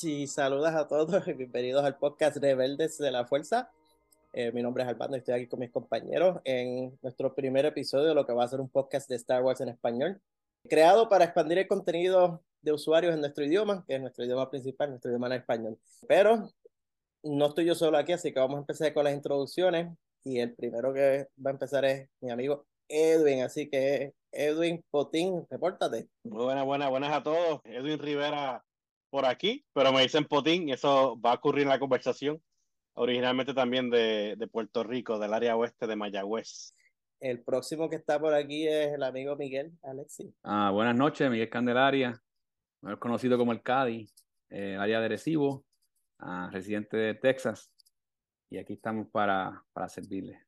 Buenas y saludas a todos y bienvenidos al podcast Rebeldes de la Fuerza. Eh, mi nombre es Albando y estoy aquí con mis compañeros en nuestro primer episodio de lo que va a ser un podcast de Star Wars en español, creado para expandir el contenido de usuarios en nuestro idioma, que es nuestro idioma principal, nuestro idioma en español. Pero no estoy yo solo aquí, así que vamos a empezar con las introducciones y el primero que va a empezar es mi amigo Edwin, así que Edwin Potín, repórtate. Muy buenas, buenas, buenas a todos. Edwin Rivera por aquí, pero me dicen Potín, eso va a ocurrir en la conversación. Originalmente también de, de Puerto Rico, del área oeste de Mayagüez. El próximo que está por aquí es el amigo Miguel Alexi. Ah, buenas noches, Miguel Candelaria, mejor conocido como el Cadi, eh, área de Recibo, ah, residente de Texas. Y aquí estamos para, para servirles.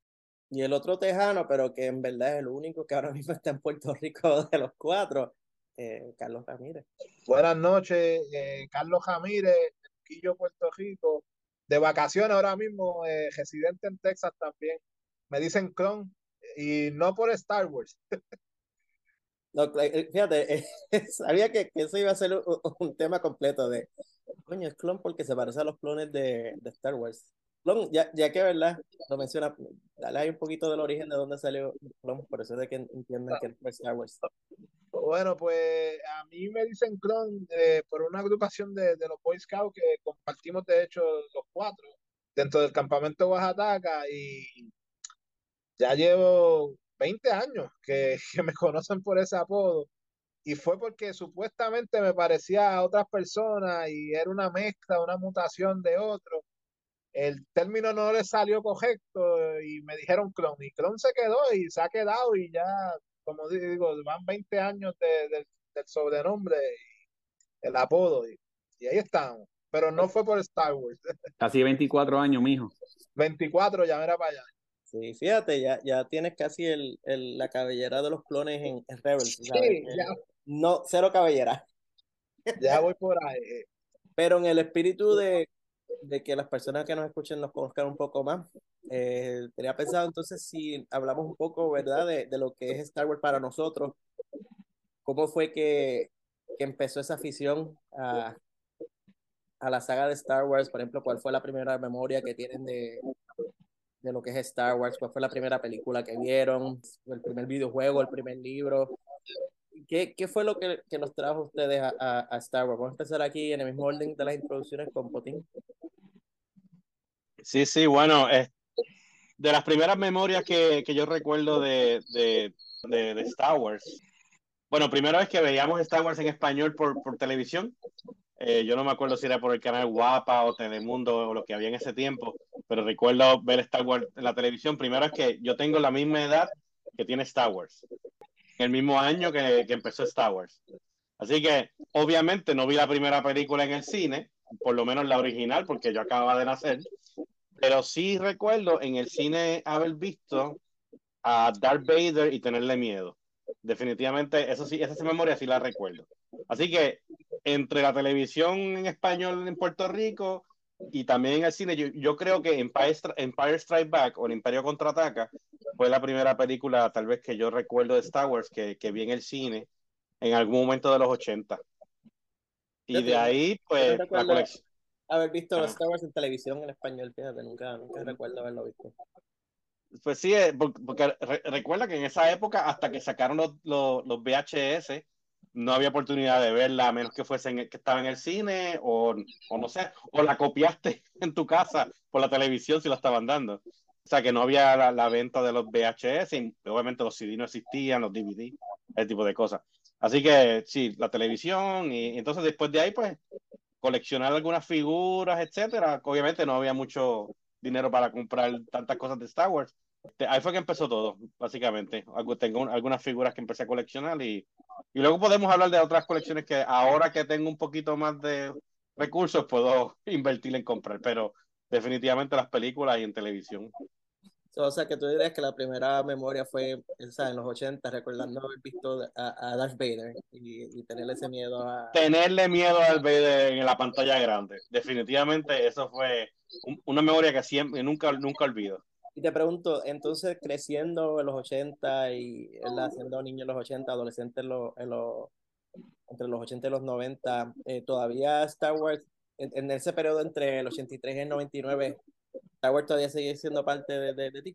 Y el otro tejano, pero que en verdad es el único que ahora mismo está en Puerto Rico de los cuatro, eh, Carlos Ramírez. Buenas noches, eh, Carlos Ramírez, Quillo, Puerto Rico. De vacaciones ahora mismo, eh, residente en Texas también. Me dicen clon y no por Star Wars. No, fíjate, sabía que, que, eso iba a ser un, un, tema completo de, coño, es clon porque se parece a los clones de, de Star Wars. Clon, ya, ya que, ¿verdad? Lo menciona, dale ahí un poquito del origen de dónde salió Clon, por eso es de que entienden que es Star Wars. Bueno, pues a mí me dicen clon eh, por una agrupación de, de, los Boy Scouts que compartimos, de hecho, los cuatro dentro del campamento Oaxaca y ya llevo 20 años que, que, me conocen por ese apodo. Y fue porque supuestamente me parecía a otras personas y era una mezcla, una mutación de otro. El término no le salió correcto y me dijeron clon. Y clon se quedó y se ha quedado y ya como digo, van 20 años de, de, del sobrenombre y el apodo, y, y, ahí estamos. Pero no fue por Star Wars. Casi 24 años, mijo. 24, ya era para allá. Sí, fíjate, ya, ya tienes casi el, el, la cabellera de los clones en, en Rebels. Sí, ya. No, cero cabellera. Ya voy por ahí. Pero en el espíritu de, de que las personas que nos escuchen nos conozcan un poco más, eh, tenía pensado entonces si hablamos un poco, ¿verdad?, de, de, lo que es Star Wars para nosotros. ¿Cómo fue que, que empezó esa afición a, a, la saga de Star Wars? Por ejemplo, ¿cuál fue la primera memoria que tienen de, de lo que es Star Wars? ¿Cuál fue la primera película que vieron? ¿El primer videojuego? ¿El primer libro? ¿Qué, qué fue lo que, que nos trajo ustedes a, a, a, Star Wars? Vamos a empezar aquí en el mismo orden de las introducciones con Potín. Sí, sí, bueno, es, de las primeras memorias que, que yo recuerdo de, de, de, Star Wars. Bueno, primero es que veíamos Star Wars en español por, por televisión. Eh, yo no me acuerdo si era por el canal Guapa o Telemundo o lo que había en ese tiempo, pero recuerdo ver Star Wars en la televisión. Primero es que yo tengo la misma edad que tiene Star Wars, el mismo año que, que empezó Star Wars. Así que obviamente no vi la primera película en el cine, por lo menos la original, porque yo acababa de nacer, pero sí recuerdo en el cine haber visto a Darth Vader y tenerle miedo. Definitivamente, eso sí, esa memoria sí la recuerdo. Así que entre la televisión en español en Puerto Rico y también en el cine, yo, yo creo que Empire, Empire Strike Back o El Imperio Contraataca fue la primera película tal vez que yo recuerdo de Star Wars que, que vi en el cine en algún momento de los 80. Y de ahí, pues, la colección haber visto los Star Wars en televisión en español, fíjate, nunca, nunca recuerdo haberlo visto. Pues sí, eh, porque re recuerda que en esa época, hasta que sacaron los, los, los, VHS, no había oportunidad de verla, a menos que fuese en, que estaba en el cine, o, o no sé, o la copiaste en tu casa por la televisión si la estaban dando. O sea, que no había la, la venta de los VHS, y obviamente los CD no existían, los DVD, ese tipo de cosas. Así que sí, la televisión, y entonces después de ahí, pues coleccionar algunas figuras, etcétera. Obviamente no había mucho dinero para comprar tantas cosas de Star Wars. Ahí fue que empezó todo, básicamente. Tengo algunas figuras que empecé a coleccionar y, y luego podemos hablar de otras colecciones que ahora que tengo un poquito más de recursos puedo invertir en comprar, pero definitivamente las películas y en televisión. O sea, que tú dirías que la primera memoria fue o sea, en los 80, recordando haber visto a, a Darth Vader y, y, tenerle ese miedo a... Tenerle miedo a Darth Vader en la pantalla grande. Definitivamente eso fue un, una memoria que siempre, nunca, nunca olvido. Y te pregunto, entonces creciendo en los 80 y siendo niño en los 80, adolescente en los, en los entre los 80 y los 90, eh, todavía Star Wars, en, en, ese periodo entre el 83 y el 99, Star Wars todavía sigue siendo parte de, de, de ti.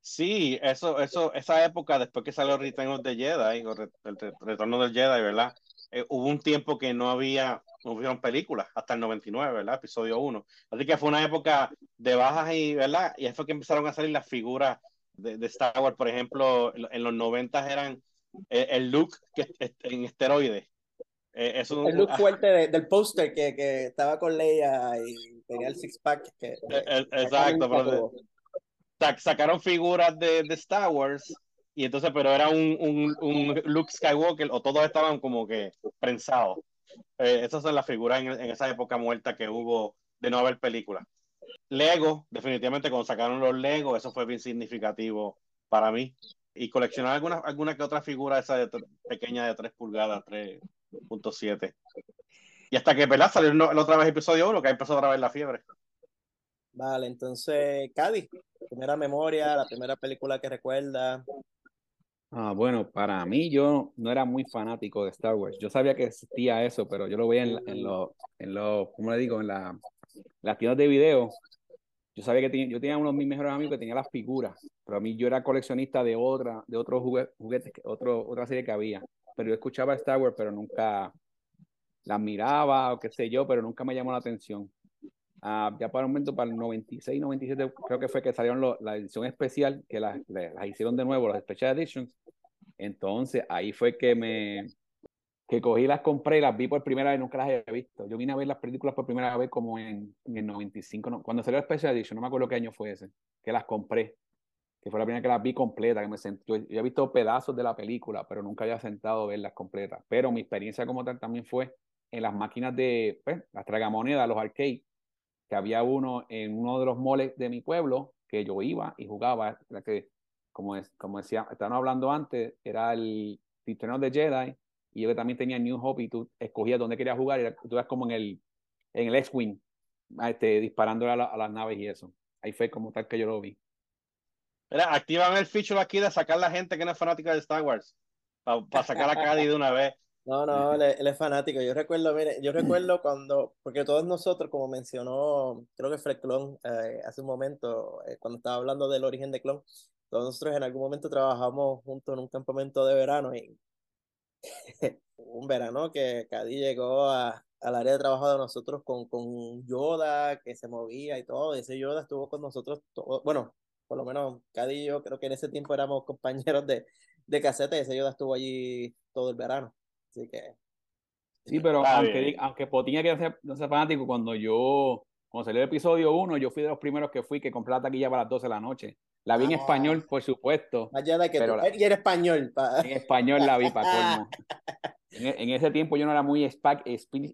Sí, eso, eso, esa época después que salió Return of the Jedi, el, retorno del Jedi, ¿verdad? Eh, hubo un tiempo que no había, no hubieron películas, hasta el 99, ¿verdad? Episodio 1. Así que fue una época de bajas y, ¿verdad? Y ahí fue que empezaron a salir las figuras de, de Star Wars, por ejemplo, en los 90 eran eh, el look que, en esteroides. Eh, es un, el look fuerte de, del póster que, que, estaba con Leia y tenía el six pack. Que, el, exacto, pero sacaron figuras de, de, Star Wars y entonces, pero era un, un, un Luke Skywalker o todos estaban como que prensados. Eh, esas son las figuras en, en, esa época muerta que hubo de no haber películas. Lego, definitivamente cuando sacaron los Lego, eso fue bien significativo para mí. Y coleccionar alguna, alguna que otra figura esa de, pequeña de 3 pulgadas, 3.7. Y hasta que, ¿verdad? Salió la otra vez episodio 1, que empezó otra vez la fiebre. Vale, entonces, Cádiz, primera memoria, la primera película que recuerda. Ah, bueno, para mí yo no era muy fanático de Star Wars. Yo sabía que existía eso, pero yo lo veía en, en los, en lo, ¿cómo le digo? En la, las tiendas de video. Yo sabía que tenía, yo tenía uno de mis mejores amigos que tenía las figuras, pero a mí yo era coleccionista de otra, de otros juguetes, otro, otra serie que había. Pero yo escuchaba Star Wars, pero nunca la miraba o qué sé yo, pero nunca me llamó la atención. Uh, ya para un momento, para el 96, 97, creo que fue que salieron lo, la edición especial, que las la, la hicieron de nuevo, las Special Editions. Entonces, ahí fue que me que cogí, las compré, las vi por primera vez, nunca las había visto. Yo vine a ver las películas por primera vez como en, en el 95, no, cuando salió el Special Edition, no me acuerdo qué año fue ese, que las compré, que fue la primera que las vi completa, que me senté, yo, yo he visto pedazos de la película, pero nunca había sentado a verlas completas. Pero mi experiencia como tal también fue en las máquinas de, pues, las tragamonedas, los arcades, que había uno en uno de los moles de mi pueblo que yo iba y jugaba, que como, es, como decía, estaban hablando antes, era el Return de Jedi y yo que también tenía New Hope y tú escogías dónde querías jugar y tú eras como en el, en el X-Wing, este, disparando a, la, a, las naves y eso. Ahí fue como tal que yo lo vi. Mira, activan el feature aquí de sacar la gente que no es fanática de Star Wars, para pa sacar a Cady de una vez. No, no, él, es fanático. Yo recuerdo, mire, yo recuerdo cuando, porque todos nosotros, como mencionó, creo que Fred Clon eh, hace un momento, eh, cuando estaba hablando del origen de Clon, todos nosotros en algún momento trabajamos juntos en un campamento de verano y un verano que Cady llegó a, al área de trabajo de nosotros con, con Yoda, que se movía y todo, y ese Yoda estuvo con nosotros, todo, bueno, por lo menos Cady y yo creo que en ese tiempo éramos compañeros de, de caseta y ese Yoda estuvo allí todo el verano. Así que. Sí, pero aunque, aunque Potín que ser, no ser fanático, cuando yo, cuando salió el episodio 1, yo fui de los primeros que fui que compré la taquilla para las 12 de la noche. La vi ah, en español, por supuesto. Allá de que pero tú, la, y era español. Pa. En español la vi para colmo. en, en, ese tiempo yo no era muy speak,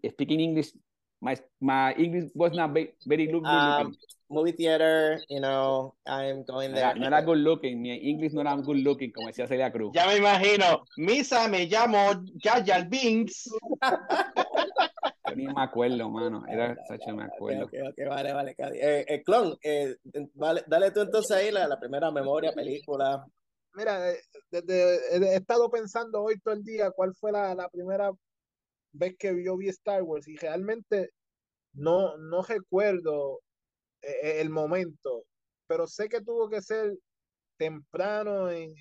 speaking English. My, my English was not very good um. Movie theater, you know, I'm going there. No era good looking, mi English no era good looking, como decía Celia Cruz. Ya me imagino, Misa, me llamo Yaya Binks. Yo ni me acuerdo, mano. Era, Sacha, me acuerdo. Okay, okay, okay, vale, vale. Eh, eh, Clon, eh, vale, dale tú entonces ahí la, la primera memoria, película. Mira, desde, he estado pensando hoy todo el día cuál fue la, la primera vez que yo vi Star Wars y realmente no, no recuerdo el momento, pero sé que tuvo que ser temprano en,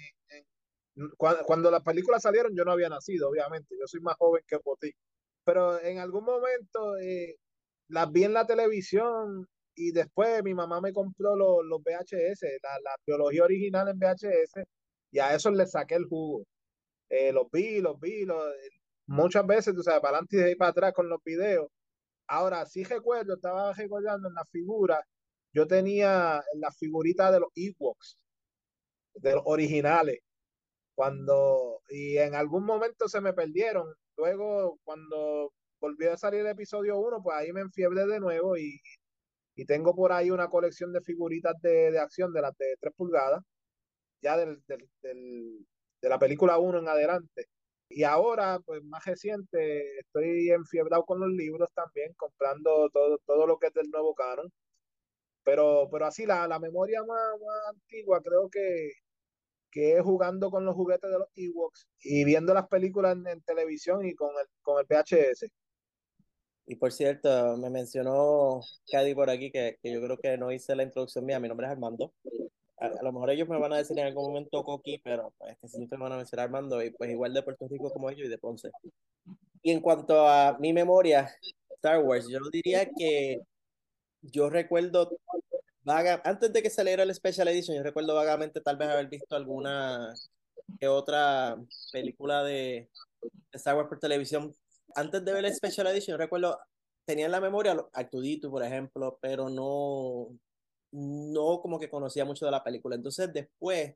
cuando, cuando, las películas salieron yo no había nacido, obviamente, yo soy más joven que Potín, pero en algún momento eh, las vi en la televisión y después mi mamá me compró los, los VHS, la, la biología original en VHS, y a eso le saqué el jugo. Eh, los vi, los vi, los, muchas veces, tú sabes, para adelante y para atrás con los videos. Ahora, sí recuerdo, estaba recordando en la figura, yo tenía la figurita de los Ewoks, de los originales, cuando, y en algún momento se me perdieron, Luego, cuando volvió a salir el episodio 1, pues ahí me enfiebre de nuevo y, y, tengo por ahí una colección de figuritas de, de acción de las de 3 pulgadas, ya del, del, del, de la película 1 en adelante. Y ahora, pues más reciente, estoy enfiebrado con los libros también, comprando todo, todo lo que es del nuevo canon. Pero, pero así, la, la memoria más, más antigua creo que, que es jugando con los juguetes de los Ewoks y viendo las películas en, televisión y con el, con el VHS. Y por cierto, me mencionó Cady por aquí que, que, yo creo que no hice la introducción mía. Mi nombre es Armando. A, lo mejor ellos me van a decir en algún momento Coqui, pero pues que siempre me van a mencionar Armando y pues igual de Puerto Rico como ellos y de Ponce. Y en cuanto a mi memoria, Star Wars, yo diría que yo recuerdo vaga, antes de que saliera el Special Edition, yo recuerdo vagamente tal vez haber visto alguna que otra película de Star Wars por televisión antes de ver el Special Edition, yo recuerdo, tenía en la memoria Actudito, por ejemplo, pero no, no como que conocía mucho de la película. Entonces después,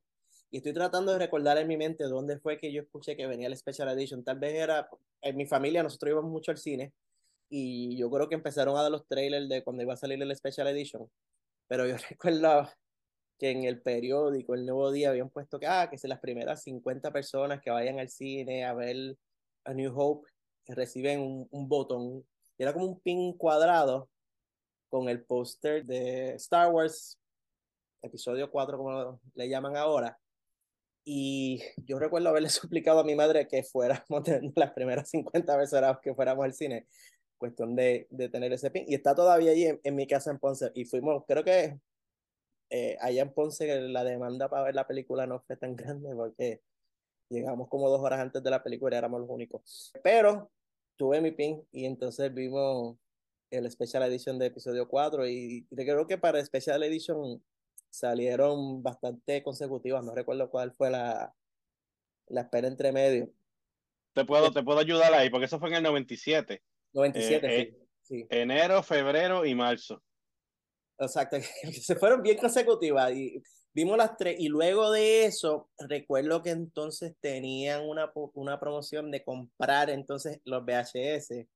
y estoy tratando de recordar en mi mente dónde fue que yo escuché que venía el Special Edition. Tal vez era en mi familia, nosotros íbamos mucho al cine y yo creo que empezaron a dar los trailers de cuando iba a salir el Special Edition. Pero yo recuerdo que en el periódico, el Nuevo Día, habían puesto que, ah, que si las primeras 50 personas que vayan al cine a ver a New Hope reciben un, un botón, era como un pin cuadrado con el póster de Star Wars, episodio 4, como le llaman ahora. Y yo recuerdo haberle suplicado a mi madre que fuéramos las primeras 50 veces que fuéramos al cine, cuestión de, de tener ese pin. Y está todavía allí en, mi casa en Ponce. Y fuimos, creo que eh, allá en Ponce la demanda para ver la película no fue tan grande porque llegamos como dos horas antes de la película y éramos los únicos. Pero tuve mi pin y entonces vimos el Special Edition de episodio 4 y, creo que para Special Edition salieron bastante consecutivas, no recuerdo cuál fue la, la espera entre medio. Te puedo, te puedo ayudar ahí, porque eso fue en el 97. 97, eh, eh, sí, Enero, febrero y marzo. Exacto, se fueron bien consecutivas y vimos las tres y luego de eso recuerdo que entonces tenían una, una promoción de comprar entonces los VHS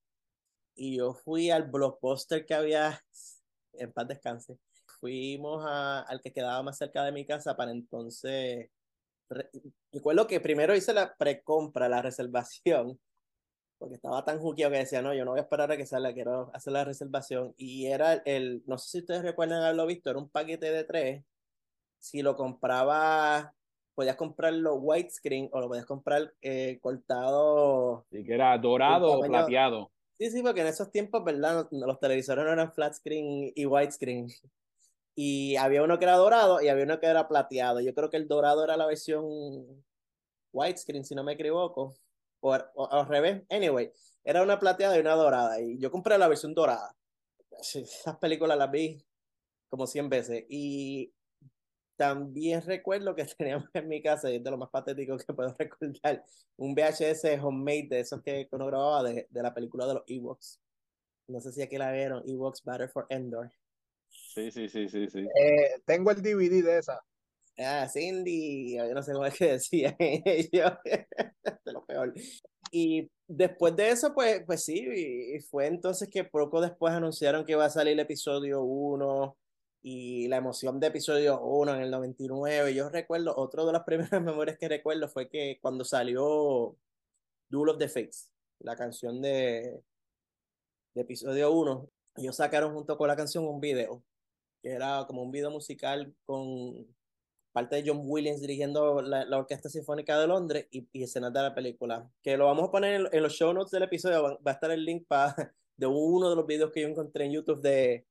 y yo fui al blockbuster que había en paz descanse fuimos a, al que quedaba más cerca de mi casa para entonces recuerdo que primero hice la precompra la reservación porque estaba tan juqueado que decía, no, yo no voy a esperar a que salga, quiero hacer la reservación. Y era el, no sé si ustedes recuerdan haberlo visto, era un paquete de tres si lo compraba, podías comprarlo widescreen o lo podías comprar eh, cortado. Sí, que era dorado o plateado. Sí, sí, porque en esos tiempos, ¿verdad? Los televisores no eran flat screen y widescreen. Y había uno que era dorado y había uno que era plateado. Yo creo que el dorado era la versión widescreen, si no me equivoco. O, al revés. Anyway, era una plateada y una dorada. Y yo compré la versión dorada. Esas películas las vi como 100 veces. Y también recuerdo que teníamos en mi casa, y es de lo más patético que puedo recordar, un VHS homemade de esos que uno grababa de, de la película de los Ewoks. No sé si aquí la vieron, Ewoks Battle for Endor. Sí, sí, sí, sí, sí. Eh, tengo el DVD de esa. Ah, Cindy, yo no sé cómo es que decía ellos, de lo peor. Y después de eso, pues, pues sí, y fue entonces que poco después anunciaron que iba a salir el episodio 1 y la emoción de episodio 1 en el 99. Yo recuerdo, otro de las primeras memorias que recuerdo fue que cuando salió Duel of the Fates, la canción de, de episodio 1, ellos sacaron junto con la canción un video, que era como un video musical con parte de John Williams dirigiendo la, Orquesta Sinfónica de Londres y, y, escenas de la película. Que lo vamos a poner en, los show notes del episodio, va, va a estar el link para de uno de los videos que yo encontré en YouTube de,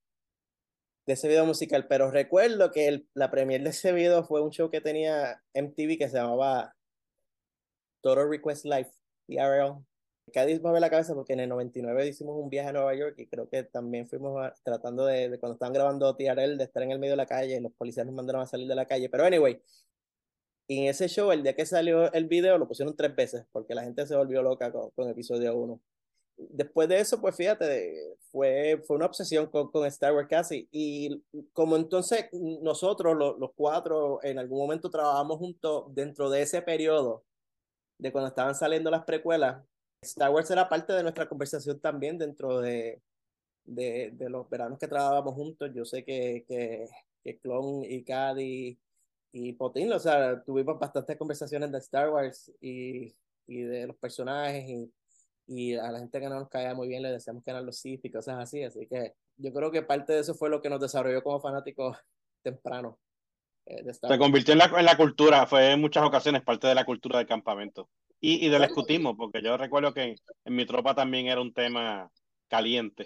de ese video musical, pero recuerdo que el, la premier de ese video fue un show que tenía MTV que se llamaba Total Request Live, TRL. Cádiz mueve la cabeza porque en el 99 hicimos un viaje a Nueva York y creo que también fuimos tratando de, de, cuando estaban grabando TRL, de estar en el medio de la calle, y los policías nos mandaron a salir de la calle. Pero anyway, en ese show, el día que salió el video, lo pusieron tres veces porque la gente se volvió loca con, con episodio 1 después de eso, pues fíjate, fue, fue una obsesión con, con Star Wars casi. Y como entonces nosotros, los, los cuatro, en algún momento trabajamos juntos dentro de ese periodo, de cuando estaban saliendo las precuelas, Star Wars era parte de nuestra conversación también dentro de, de, de los veranos que trabajábamos juntos. Yo sé que, que, que Clon y Cady y Potín, o sea, tuvimos bastantes conversaciones de Star Wars y, y de los personajes y y a la gente que no nos caía muy bien le decíamos que eran los Sith y cosas así, así que yo creo que parte de eso fue lo que nos desarrolló como fanáticos temprano. eh, de Se convirtió en la, en la cultura, fue en muchas ocasiones parte de la cultura del campamento. Y, y del escutismo, porque yo recuerdo que en, en mi tropa también era un tema caliente.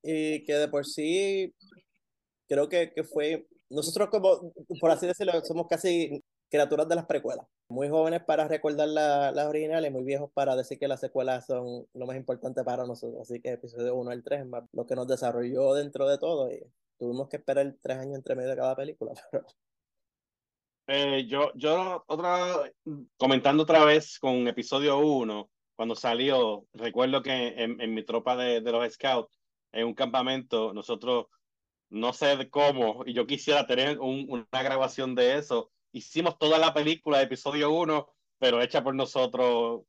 Y que de por sí, creo que, que fue, nosotros como, por así decirlo, somos casi criaturas de las precuelas. Muy jóvenes para recordar la- las originales, muy viejos para decir que las secuelas son lo más importante para nosotros. Así que episodio 1 al 3 es más lo que nos desarrolló dentro de todo. Y tuvimos que esperar tres años entre medio de cada película. Pero Eh, yo, yo otra, comentando otra vez con episodio 1, cuando salió, recuerdo que en, en mi tropa de, de los scouts, en un campamento, nosotros, no sé cómo, y yo quisiera tener un- una grabación de eso, hicimos toda la película de episodio 1, pero hecha por nosotros,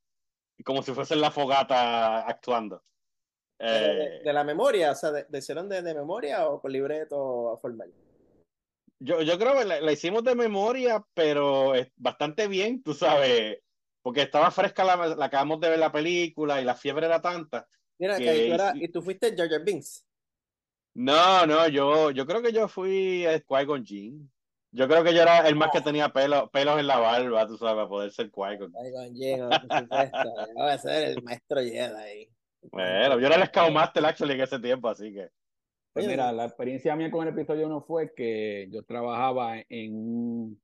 como si fuese la fogata actuando. de- Eh, de la memoria, o sea, de, de hicieron de, de memoria o con libreto formal. Yo, yo creo que la, la hicimos de memoria, pero bastante bien, tú sabes, porque estaba fresca la, la acabamos de ver la película y la fiebre era tanta. Mira, que que tú era- hici- y tú fuiste Jar Binks. No, no, yo, yo creo que yo fui a Qui-Gon Jinn. Yo creo que yo era el más que tenía pelo, pelos en la barba, tú sabes, para poder ser Qui-Gon. Va a ser el maestro Jedi. Bueno, yo era el Scout Master actually en ese tiempo, así que. Pues mira, la experiencia mía con el episodio 1 fue que yo trabajaba en un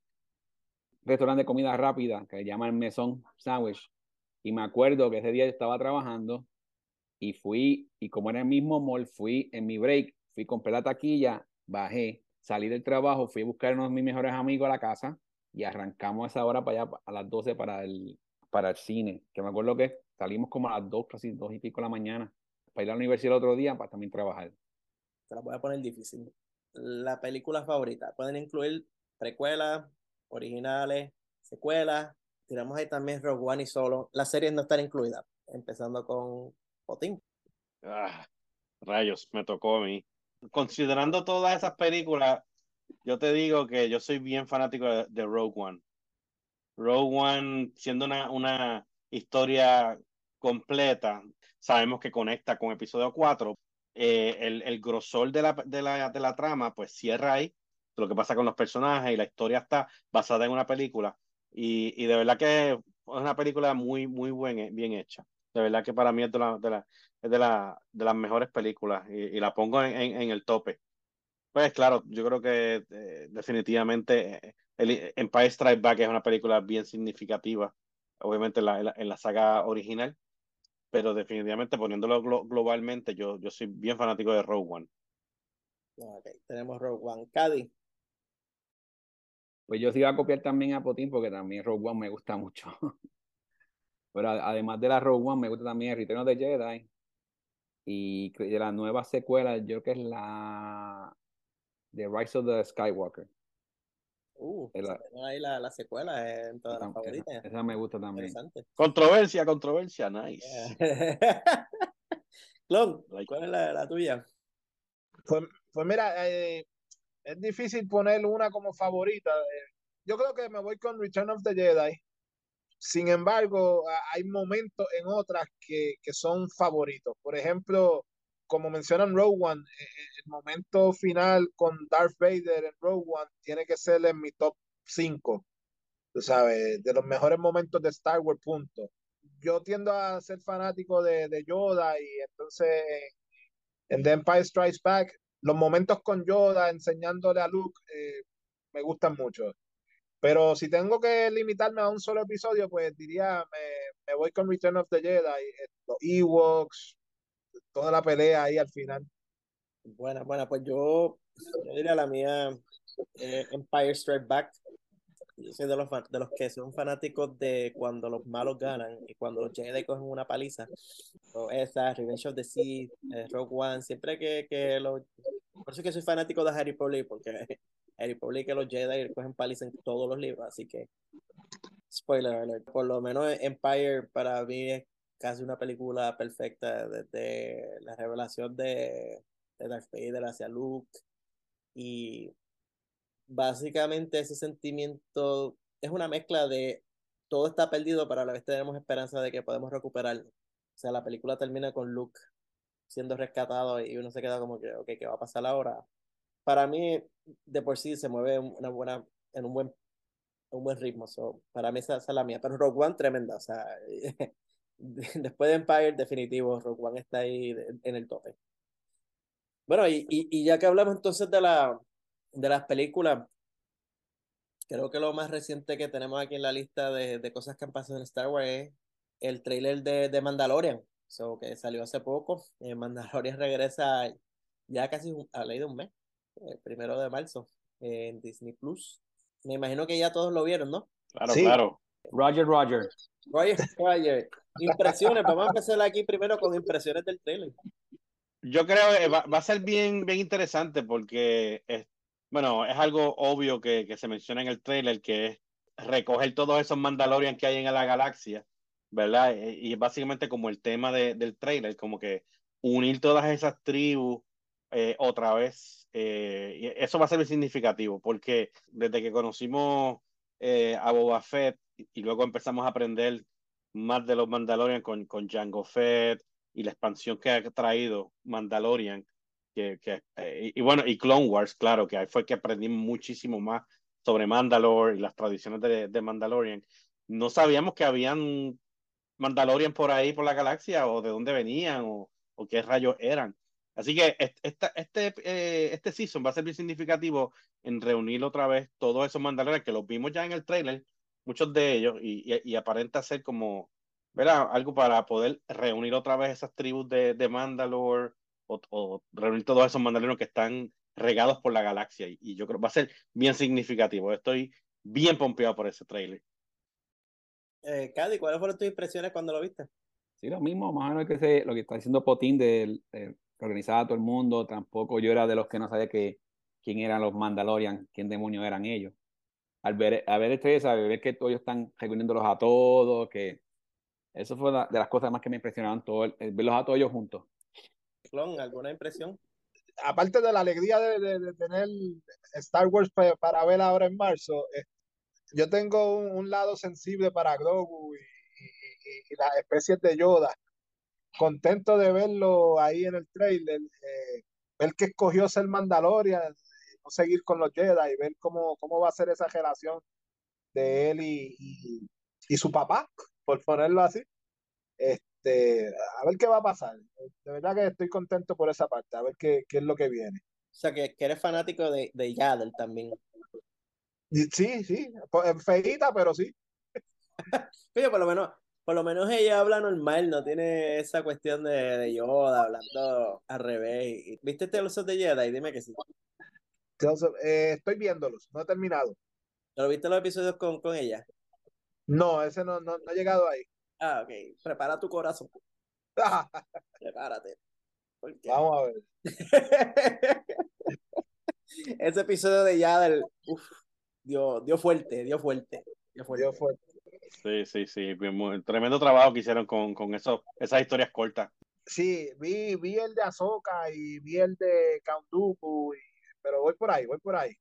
restaurante de comida rápida que se llama el Mesón Sandwich. Y me acuerdo que ese día yo estaba trabajando y fui, y como era el mismo mall, fui en mi break, fui, compré la taquilla, bajé, salí del trabajo, fui a buscar a uno de mis mejores amigos a la casa y arrancamos a esa hora para allá, a las 12 para el, para el cine. Que me acuerdo que salimos como a las 2, casi 2 y pico de la mañana, para ir a la universidad el otro día para también trabajar. te la voy a poner difícil. La película favorita. Pueden incluir precuelas, originales, secuelas. Tiramos ahí también Rogue One y Solo. Las series no están incluidas. Empezando con Potín. Ah, rayos, me tocó a mí. Considerando todas esas películas, yo te digo que yo soy bien fanático de, Rogue One. Rogue One, siendo una, una historia completa, sabemos que conecta con episodio 4. Eh, el, el grosor de la, de, la, de la trama, pues cierra ahí. Lo que pasa con los personajes y la historia está basada en una película. Y, y de verdad que es una película muy, muy buen, bien hecha. De verdad que para mí es de, la, de, la, es de, la, de las mejores películas y, y la pongo en, en, en, el tope. Pues claro, yo creo que eh, definitivamente eh, el Empire Strikes Back es una película bien significativa, obviamente en la, en la, en la saga original, pero definitivamente poniéndolo glo globalmente, yo, yo soy bien fanático de Rogue One. Ok, tenemos Rogue One. Cady. Pues yo sí iba a copiar también a Potín porque también Rogue One me gusta mucho. Pero además de la Rogue One, me gusta también el Return of the Jedi. Y de la nueva secuela, yo creo que es la The Rise of the Skywalker. Uh, la, ahí la, la secuela es en todas las favoritas. Esa, esa, me gusta también. Controversia, controversia, nice. Yeah. Clon, ¿cuál es la, la tuya? Pues, pues mira, eh, es difícil poner una como favorita. Eh, yo creo que me voy con Return of the Jedi. Sin embargo, hay momentos en otras que, que son favoritos. Por ejemplo, como mencionan Rogue One, el momento final con Darth Vader en Rogue One tiene que ser en mi top 5. Tú sabes, de los mejores momentos de Star Wars, punto. Yo tiendo a ser fanático de, de Yoda y entonces en The Empire Strikes Back, los momentos con Yoda enseñándole a Luke eh, me gustan mucho. Pero si tengo que limitarme a un solo episodio, pues diría, me, me voy con Return of the Jedi, los Ewoks, toda la pelea ahí al final. Buena, buena, pues yo, yo diría la mía, eh, Empire Strike Back. Yo soy de los, de los que son fanáticos de cuando los malos ganan y cuando los Jedi cogen una paliza. O esa, Revenge of the Sith, eh, Rogue One, siempre que, que los... Por eso es que soy fanático de Harry Potter, porque Harry Potter que los Jedi cogen paliza en todos los libros, así que spoiler alert. Por lo menos Empire para mí es casi una película perfecta desde la revelación de, de Darth Vader hacia Luke y básicamente ese sentimiento es una mezcla de todo está perdido, pero a la vez tenemos esperanza de que podemos recuperarlo. O sea, la película termina con Luke siendo rescatado y uno se queda como que, ok, ¿qué va a pasar ahora? Para mí, de por sí, se mueve una buena en un buen, un buen ritmo. So, para mí esa, esa, es la mía. Pero Rogue One, tremenda. O sea, después de Empire, definitivo, Rogue One está ahí en el tope. Bueno, y, y, y ya que hablamos entonces de, la, de las películas, creo que lo más reciente que tenemos aquí en la lista de, de cosas que han pasado en Star Wars es el trailer de, de Mandalorian, so, que salió hace poco. Eh, Mandalorian regresa ya casi a ley de un mes, el primero de marzo, en Disney Plus. Me imagino que ya todos lo vieron, ¿no? Claro, claro. Roger, Roger. Roger, Roger. Impresiones, vamos a empezar aquí primero con impresiones del trailer. Yo creo que va, va, a ser bien, bien interesante porque, es, bueno, es algo obvio que, que, se menciona en el trailer, que es recoger todos esos Mandalorian que hay en la galaxia, ¿verdad? Y, y básicamente como el tema de, del trailer, como que unir todas esas tribus eh, otra vez. Eh, y eso va a ser significativo porque desde que conocimos eh, a Boba Fett y, y, luego empezamos a aprender más de los Mandalorian con, con Jango Fett, y la expansión que ha traído Mandalorian, que, que eh, y bueno, y Clone Wars, claro, que ahí fue que aprendí muchísimo más sobre Mandalore y las tradiciones de, de Mandalorian. No sabíamos que habían Mandalorian por ahí, por la galaxia, o de dónde venían, o, o qué rayos eran. Así que este, este, eh, este season va a ser bien significativo en reunir otra vez todos esos Mandalorian que los vimos ya en el trailer, muchos de ellos, y, y, y aparenta ser como ¿verdad? Algo para poder reunir otra vez esas tribus de, de Mandalore o, o, reunir todos esos mandalorianos que están regados por la galaxia. Y, y, yo creo que va a ser bien significativo. Estoy bien pompeado por ese trailer. Eh, Cady, ¿cuáles fueron tus impresiones cuando lo viste? Sí, lo mismo, más o menos que se, lo que está diciendo Potín de, de organizar a todo el mundo. Tampoco yo era de los que no sabía que, quién eran los Mandalorian, quién demonios eran ellos. Al ver, a ver este, a ver que todos están reuniéndolos a todos, que eso fue de las cosas más que me impresionaron, todo el, el verlos a todos ellos juntos. ¿Alguna impresión? Aparte de la alegría de, de, de tener Star Wars para, para, ver ahora en marzo, eh, yo tengo un, un, lado sensible para Grogu y, y, y, las especies de Yoda. Contento de verlo ahí en el trailer, eh, ver que escogió ser Mandalorian, no seguir con los Jedi y ver cómo, cómo va a ser esa relación de él y, y su papá por ponerlo así. Este, a ver qué va a pasar. De verdad que estoy contento por esa parte, a ver qué, qué es lo que viene. O sea, que, que eres fanático de, de Yaddle también. Sí, sí, feita, pero sí. Oye, por lo menos, por lo menos ella habla normal, no tiene esa cuestión de, de Yoda hablando al revés. ¿Viste este los de Jedi? Dime que sí. Eh, estoy viéndolos, no he terminado. ¿Pero viste los episodios con, con ella? No, ese no, no, no, ha llegado ahí. Ah, ok. Prepara tu corazón. Prepárate. Vamos a ver. ese episodio de Yadel, uf, dio, dio fuerte, dio fuerte. Dio fuerte. Dio fuerte. Sí, sí, sí. Muy, tremendo trabajo que hicieron con, con eso, esas historias cortas. Sí, vi, vi el de Azoka y vi el de y, pero voy por ahí, voy por ahí.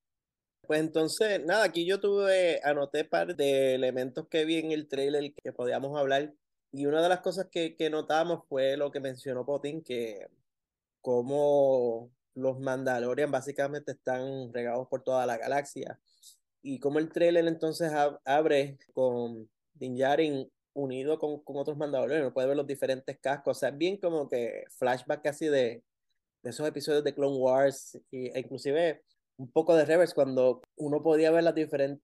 Pues entonces, nada, aquí yo tuve, anoté par de elementos que vi en el trailer que podíamos hablar. Y una de las cosas que, que notamos fue lo que mencionó Potín, que como los Mandalorian básicamente están regados por toda la galaxia. Y como el trailer entonces abre con Din Djarin unido con, con otros Mandalorianos, puede ver los diferentes cascos. O sea, bien como que flashback casi de, de esos episodios de Clone Wars. e inclusive un poco de reverse cuando uno podía ver las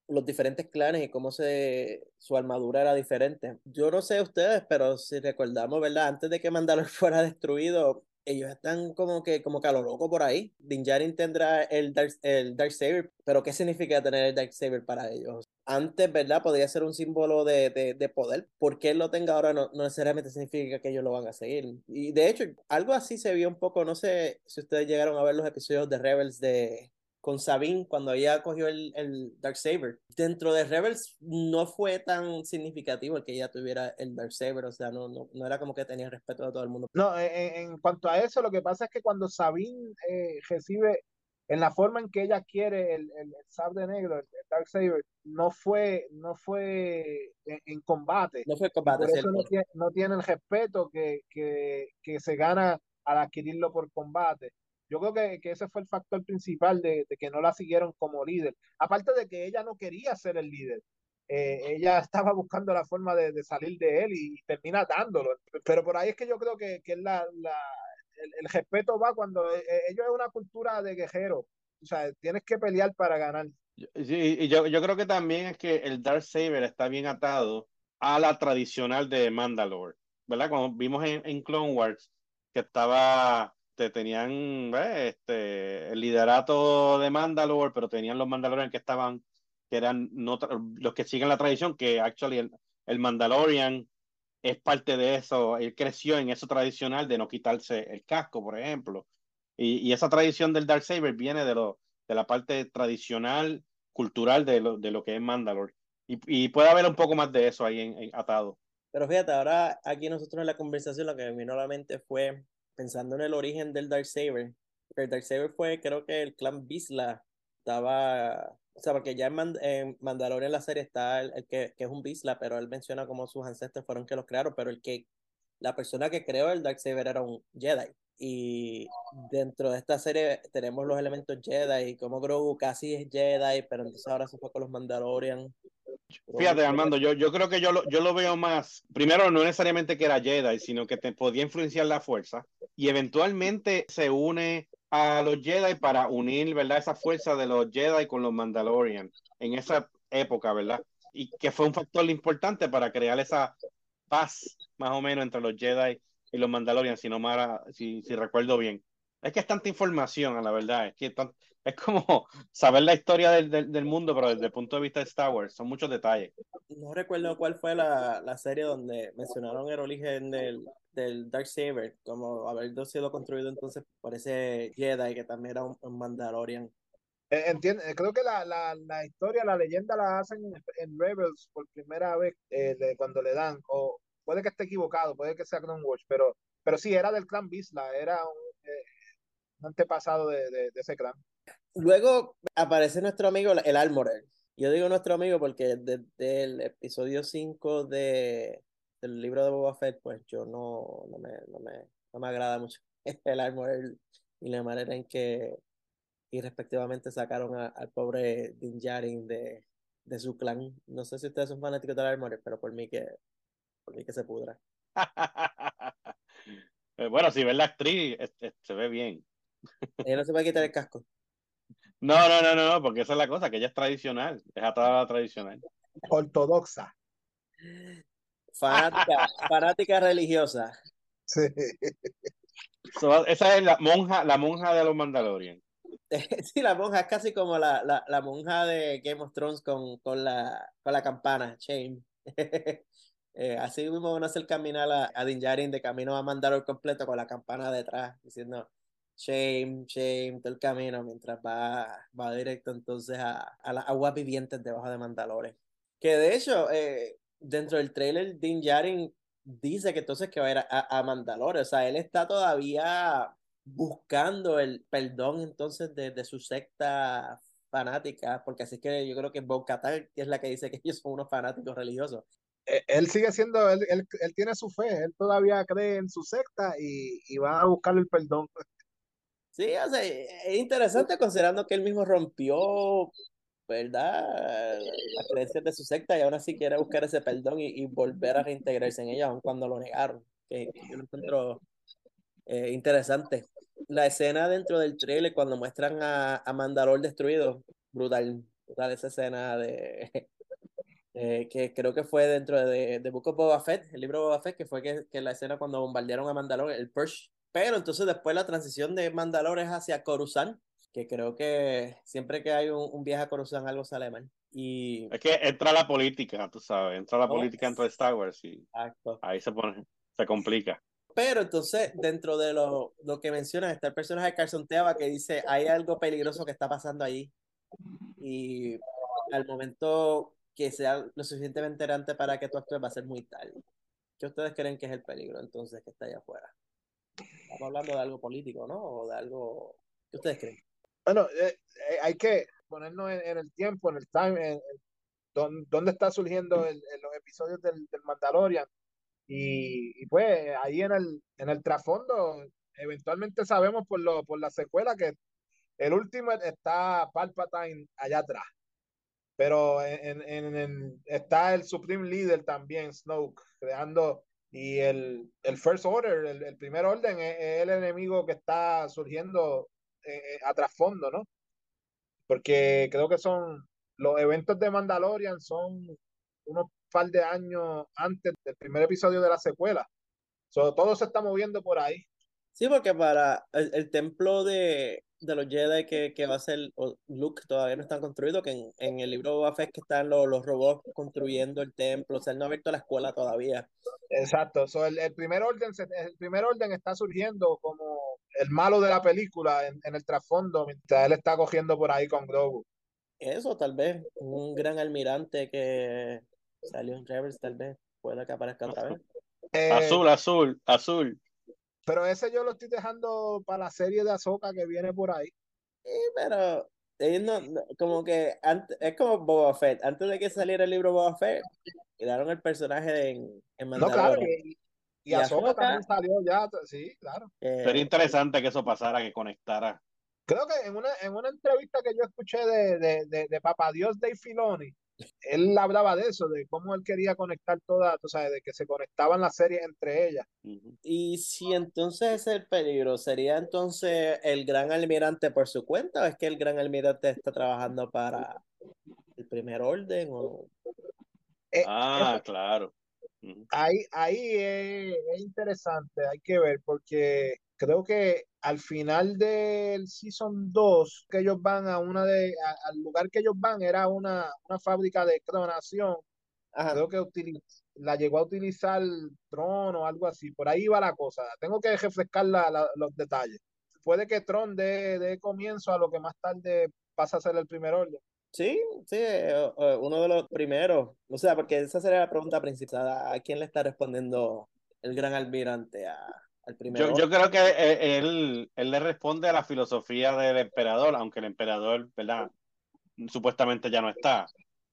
los diferentes clanes y cómo se, su armadura era diferente. Yo no sé ustedes, pero si recordamos, ¿verdad? Antes de que Mandalor fuera destruido, ellos están como que, como que a lo loco por ahí. Din Djarin tendrá el Dark, el Dark Saber, pero ¿qué significa tener el Dark Saber para ellos? Antes, ¿verdad? Podría ser un símbolo de, de, de poder. Porque él lo tenga ahora no, no, necesariamente significa que ellos lo van a seguir. Y de hecho, algo así se vio un poco, no sé si ustedes llegaron a ver los episodios de Rebels de, con Sabine cuando ella cogió el, el Dark Saber. Dentro de Rebels no fue tan significativo el que ella tuviera el Dark Saber, o sea, no, no, no era como que tenía respeto de todo el mundo. No, en, en cuanto a eso, lo que pasa es que cuando Sabine eh, recibe en la forma en que ella quiere el, el, el sable negro, el, el, Dark Saber, no fue, no fue en, en combate. No fue combate. Por eso no tiene, no tiene, el respeto que, que, que se gana al adquirirlo por combate. Yo creo que, que ese fue el factor principal de, de, que no la siguieron como líder. Aparte de que ella no quería ser el líder. Eh, ella estaba buscando la forma de, de, salir de él y, termina dándolo. Pero por ahí es que yo creo que, que la, la, el, el, respeto va cuando eh, eh, ellos es una cultura de guerrero. O sea, tienes que pelear para ganar. Sí, y yo, yo creo que también es que el Dark Saber está bien atado a la tradicional de Mandalore, ¿verdad? Como vimos en, en Clone Wars, que estaba, te tenían ¿ves? este, el liderato de Mandalore, pero tenían los Mandalorian que estaban, que eran no, los que siguen la tradición, que actually el, el Mandalorian es parte de eso, él creció en eso tradicional de no quitarse el casco, por ejemplo. Y, y esa tradición del Dark Saber viene de, lo, de la parte tradicional, cultural de lo, de lo que es Mandalore. Y, y, puede haber un poco más de eso ahí en, en, atado. Pero fíjate, ahora aquí nosotros en la conversación lo que me vino a la mente fue pensando en el origen del Dark Saber. El Dark Saber fue, creo que el clan Bisla estaba, o sea, porque ya en, Mand en Mandalorian la serie está el, que, que, es un Bisla, pero él menciona como sus ancestros fueron que los crearon, pero el que, la persona que creó el Dark Saber era un Jedi. Y dentro de esta serie tenemos los elementos Jedi, como Grogu casi es Jedi, pero entonces ahora se fue con los Mandalorian. Fíjate, Armando, yo, yo creo que yo lo, yo lo veo más, primero no necesariamente que era Jedi, sino que te podía influenciar la fuerza y eventualmente se une a los Jedi para unir, ¿verdad? Esa fuerza de los Jedi con los Mandalorian en esa época, ¿verdad? Y que fue un factor importante para crear esa paz más o menos entre los Jedi y los Mandalorian, si no mara, si, si recuerdo bien. Es que es tanta información, a la verdad, es que tan, es como saber la historia del, del, del, mundo, pero desde el punto de vista de Star Wars, son muchos detalles. No recuerdo cuál fue la, la serie donde mencionaron el origen del, del Dark Saber, como haber sido construido entonces por ese Jedi que también era un, un Mandalorian. Entiendo, creo que la, la, la, historia, la leyenda la hacen en Rebels por primera vez eh, de, cuando le dan, o puede que esté equivocado, puede que sea Clone Wars, pero, pero sí, era del clan Bisla, era eh, un antepasado de, de, de, ese clan. Luego aparece nuestro amigo, el Almorer. Yo digo nuestro amigo porque desde el episodio 5 de, del libro de Boba Fett, pues yo no, no, me, no, me, no me agrada mucho el Almorer y la manera en que y respectivamente sacaron a, al pobre Din Djarin de, de su clan. No sé si ustedes son fanáticos del Armorer, pero por mí que por mí que se pudra. bueno, si ves la actriz, se ve bien. Ella no se puede quitar el casco. No, no, no, no, porque esa es la cosa, que ella es tradicional, es atada tradicional. Ortodoxa. Fanática, fanática religiosa. Sí. So, esa es la monja, la monja de los Mandalorian. Sí, la monja es casi como la, la, la monja de Game of Thrones con, con, la, con la campana, Shane. eh, así mismo van a hacer caminar a, a Din Djarin de camino a Mandalor completo con la campana detrás, diciendo shame, shame, todo el camino, mientras va, va directo entonces a, a las aguas vivientes debajo de Mandalore. Que de hecho, eh, dentro del trailer, Din Djarin dice que entonces que va a ir a, a Mandalore, o sea, él está todavía buscando el perdón entonces de, de su secta fanática, porque así que yo creo que Bo Qatar, que es la que dice que ellos son unos fanáticos religiosos. Él sigue siendo, él, él, él tiene su fe, él todavía cree en su secta y, y va a buscar el perdón. Sí, o sea, es interesante considerando que él mismo rompió, ¿verdad? Las creencias de su secta y aún así quiere buscar ese perdón y, y volver a reintegrarse en ella, aun cuando lo negaron. Que, que yo lo encuentro eh, interesante. La escena dentro del trailer cuando muestran a, a Mandalor destruido, brutal, brutal esa escena de eh, que creo que fue dentro de, de Book of Boba Fett, el libro de Boba Fett, que fue que, que la escena cuando bombardearon a Mandalor, el Purge, pero entonces después la transición de Mandalor es hacia Coruscant, que creo que siempre que hay un, un viaje a Coruscant algo sale mal. Y... Es que entra la política, tú sabes, entra la Oh, política dentro de Star Wars y Exacto. ahí se pone, se complica. Pero entonces, dentro de lo, lo que mencionas, está el personaje de Carson Teaba que dice, hay algo peligroso que está pasando ahí. Y al momento que sea lo suficientemente errante para que tú actúes va a ser muy tarde. ¿Qué ustedes creen que es el peligro entonces que está allá afuera? Estamos hablando de algo político, ¿no? O de algo... ¿Qué ustedes creen? Bueno, eh, eh, hay que ponernos en, el tiempo, en el time, en, en dónde, dónde está surgiendo los episodios del, del Mandalorian. Y, pues ahí en el, en el trasfondo eventualmente sabemos por, lo, por la secuela que el último está Palpatine allá atrás. Pero en, en, está el Supreme Leader también, Snoke, creando. Y el, el First Order, el, el primer orden, es, el enemigo que está surgiendo eh, eh, a trasfondo, ¿no? Porque creo que son los eventos de Mandalorian son unos par de años antes del primer episodio de la secuela. So, todo se está moviendo por ahí. Sí, porque para el, el templo de, de los Jedi que, que va a ser Luke todavía no están construidos, que en, en el libro de Boba Fett que están los, los, robots construyendo el templo, o sea, él no ha abierto la escuela todavía. Exacto, so, el, el, primer orden, el primer orden está surgiendo como el malo de la película en, en el trasfondo, mientras él está cogiendo por ahí con Grogu. Eso, tal vez, un gran almirante que salió en Rebels, tal vez, pueda que aparezca otra vez. Eh, azul, azul, azul. Pero ese yo lo estoy dejando para la serie de Ahsoka que viene por ahí. Sí, pero ellos no, no, como que antes, es como Boba Fett. Antes de que saliera el libro Boba Fett, quedaron el personaje en, en Mandalorian. No, claro, y, y, Ahsoka también salió ya, sí, claro. Eh, Sería interesante que eso pasara, que conectara. Creo que en una, en una entrevista que yo escuché de, de, de, de Papá Dios Dave Filoni, él hablaba de eso, de cómo él quería conectar todas, o sea, de que se conectaban las series entre ellas. Y si entonces es el peligro, ¿sería entonces el gran almirante por su cuenta o es que el gran almirante está trabajando para el primer orden? O... Eh, ah, eso, claro. Ahí, ahí es, es interesante, hay que ver, porque creo que al final del Season 2, que ellos van a una de, a, al lugar que ellos van era una, una fábrica de clonación. Ajá. Creo que utiliz, la llegó a utilizar Tron o algo así. Por ahí va la cosa. Tengo que refrescar la, la, los detalles. Puede que Tron dé, dé comienzo a lo que más tarde pasa a ser el primer orden. Sí, sí, uno de los primeros. O sea, porque esa sería la pregunta principal. ¿A quién le está respondiendo el gran almirante? ¿A, yo, yo, creo que él, él le responde a la filosofía del emperador, aunque el emperador, ¿verdad? Supuestamente ya no está,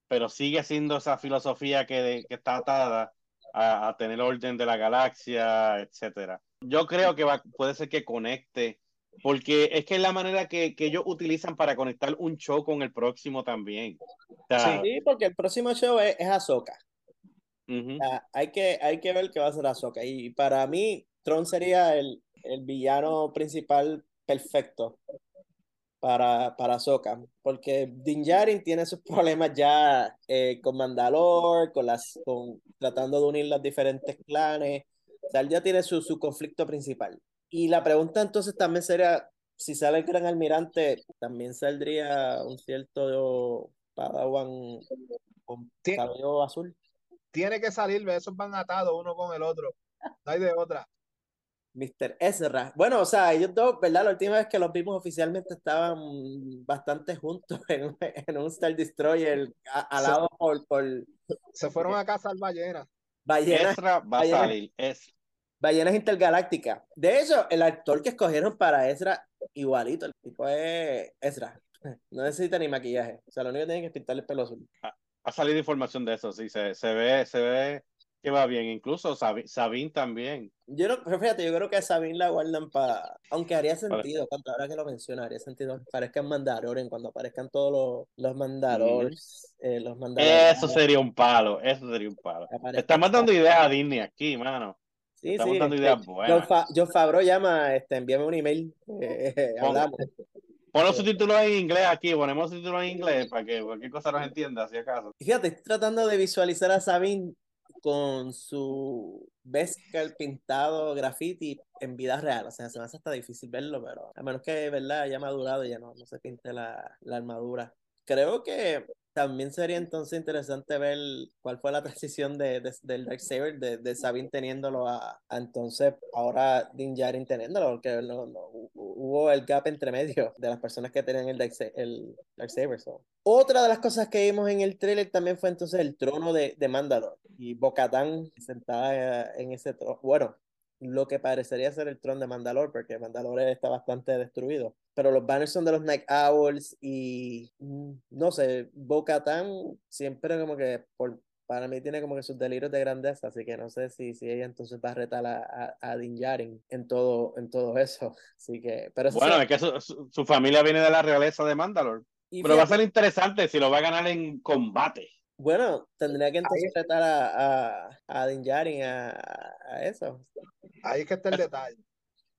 pero sigue siendo esa filosofía que, que está atada a, a, tener orden de la galaxia, etcétera. Yo creo que va, puede ser que conecte, porque es que es la manera que, que ellos utilizan para conectar un show con el próximo también. O sea, sí, porque el próximo show es, es Ahsoka. Uh -huh. o sea, hay, que, hay que ver qué va a ser Ahsoka. Y para mí, Tron sería el, el villano principal perfecto para, para Ahsoka, porque Din Djarin tiene sus problemas ya eh, con Mandalore, con las, con, tratando de unir los diferentes clanes, o sea, él ya tiene su, su conflicto principal. Y la pregunta entonces también sería, si sale el gran almirante, también saldría un cierto Padawan con cabello azul. Tiene que salir, esos van atados uno con el otro, no hay de otra. Mr. Ezra. Bueno, o sea, ellos dos, ¿verdad? La última vez que los vimos oficialmente estaban bastante juntos en, en un Star Destroyer alado por, por... Se fueron a cazar ballenas. Ballenas. Ezra va a salir. Es... Ballenas intergalácticas. De hecho, el actor que escogieron para Ezra, igualito. El tipo es Ezra. No necesita ni maquillaje. O sea, lo único que tiene que pintarle el pelo azul. Ha, ha salido información de eso, sí. Se, se ve, se ve que va bien, incluso Sabine también. Yo no, pero fíjate, yo creo que a Sabine la guardan para, aunque haría sentido, cuando ahora que lo menciona, haría sentido que aparezcan Mandalorian, cuando aparezcan todos los, los Mandalores, mm. eh, los Mandalorian. Eso sería un palo, eso sería un palo. Estamos dando ideas a Disney aquí, mano. Sí, Estamos sí, dando ideas este, buenas. John, Fa John Favreau llama, este, envíame un email, eh, Pon, hablamos. Pon los subtítulos en inglés aquí, ponemos subtítulos en inglés para que cualquier cosa nos entienda, si acaso. Fíjate, estoy tratando de visualizar a Sabine con su Beskar pintado graffiti en vida real. O sea, se me hace hasta difícil verlo, pero a menos que, ¿verdad?, haya madurado y ya no, no se pinte la, la armadura. Creo que también sería entonces interesante ver cuál fue la transición de, de, del Darksaber, de, de Sabine teniéndolo a, entonces ahora Din Djarin teniéndolo, porque no, no, hubo el gap entre medio de las personas que tenían el Darksaber. El. Otra de las cosas que vimos en el trailer también fue entonces el trono de, de y Bocatán sentada en ese trono. Bueno, lo que parecería ser el trono de Mandalore, porque Mandalore está bastante destruido. Pero los banners son de los Night Owls y no sé, Bo-Katan siempre como que por para mí tiene como que sus delirios de grandeza, así que no sé si, si ella entonces va a retar a, a, Din Djarin en todo, en todo eso. Así que, pero bueno, es que su, su, familia viene de la realeza de Mandalore. pero va a ser interesante si lo va a ganar en combate. Bueno, tendría que entonces retar a, a, a Din Djarin a, a eso. Ahí es que está el detalle.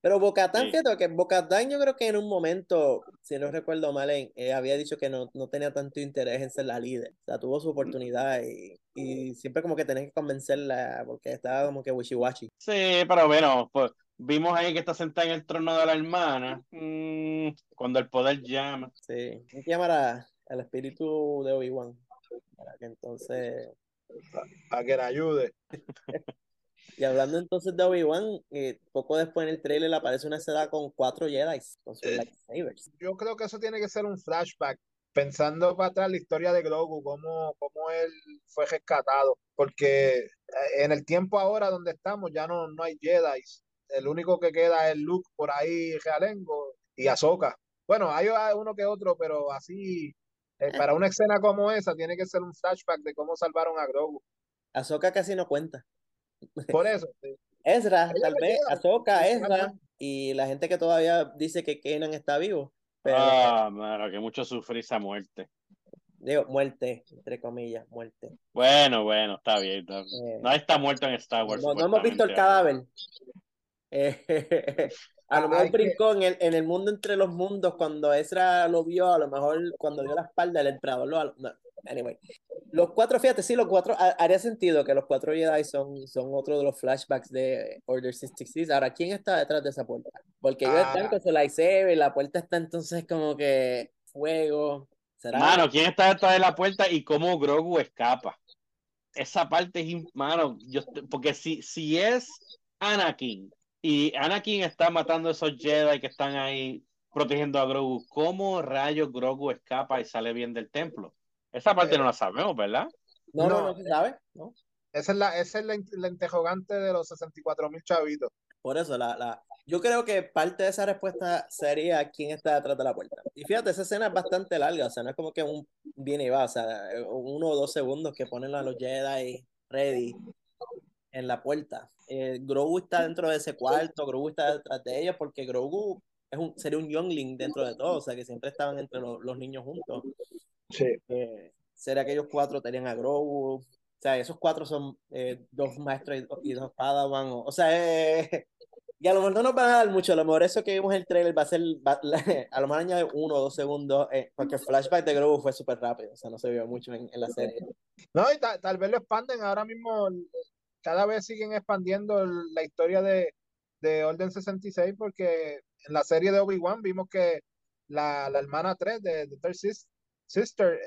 Pero Bocatán, fíjate que Bocatán yo creo que en un momento, si no recuerdo mal, eh, había dicho que no, no, tenía tanto interés en ser la líder. O sea, tuvo su oportunidad y, y siempre como que tenés que convencerla porque estaba como que wishy-washy. Sí, pero bueno, pues vimos ahí que está sentada en el trono de la hermana. Mm, cuando el poder llama. Sí, hay que llamar al espíritu de Obi-Wan para que entonces... A que le ayude. Y hablando entonces de Obi-Wan, eh, poco después en el trailer aparece una escena con cuatro Jedi con sus lightsabers. Yo creo que eso tiene que ser un flashback, pensando para atrás la historia de Grogu, cómo, cómo él fue rescatado, porque eh, en el tiempo ahora donde estamos ya no, no hay Jedi. El único que queda es Luke por ahí, Realengo y Ahsoka. Bueno, hay uno que otro, pero así, eh, para una escena como esa, tiene que ser un flashback de cómo salvaron a Grogu. Ahsoka casi no cuenta. Por eso. Ezra, tal vez, Azoka, Ezra, y la gente que todavía dice que Kenan está vivo. Pero, ah, mano, que mucho sufre esa muerte. Digo, muerte, entre comillas, muerte. Bueno, bueno, está bien. Eh, no está muerto en Star Wars. No, hemos visto el cadáver. Eh, a lo mejor brincó en el, en el mundo entre los mundos cuando Ezra lo vio, a lo mejor cuando dio la espalda el emperador lo, anyway. Los cuatro, fíjate, sí, los cuatro, haría sentido que los cuatro Jedi son, son otro de los flashbacks de Order 66. Ahora, ¿quién está detrás de esa puerta? Porque ellos están ah. con su lightsaber, la puerta está entonces como que fuego. ¿Será? Mano, ¿quién está detrás de la puerta y cómo Grogu escapa? Esa parte es, mano, yo, porque si, si es Anakin y Anakin está matando a esos Jedi que están ahí protegiendo a Grogu, ¿cómo rayos Grogu escapa y sale bien del templo? Esa parte no la sabemos, ¿verdad? No, no, no, se sabe. Esa es la, esa es la, interrogante de los 64 mil chavitos. Por eso, la, la, yo creo que parte de esa respuesta sería quién está detrás de la puerta. Y fíjate, esa escena es bastante larga, o sea, no es como que un viene y va, o sea, uno o dos segundos que ponen a los Jedi ready en la puerta. Eh, Grogu está dentro de ese cuarto, Grogu está detrás de ellos, porque Grogu es un, sería un youngling dentro de todo, o sea, que siempre estaban entre los niños juntos. Sí. Eh, será que ellos cuatro tenían a Grogu. O sea, esos cuatro son eh, dos maestros y dos Padawan. O, sea, eh, y a lo mejor no nos van a dar mucho. A lo mejor eso que vimos en el trailer va a ser. a lo mejor añade uno o dos segundos. porque el flashback de Grogu fue súper rápido. O sea, no se vio mucho en, la serie. No, y tal vez lo expanden. Ahora mismo, cada vez siguen expandiendo la historia de, de Orden 66. Porque en la serie de Obi-Wan vimos que la, la hermana 3 de, de Third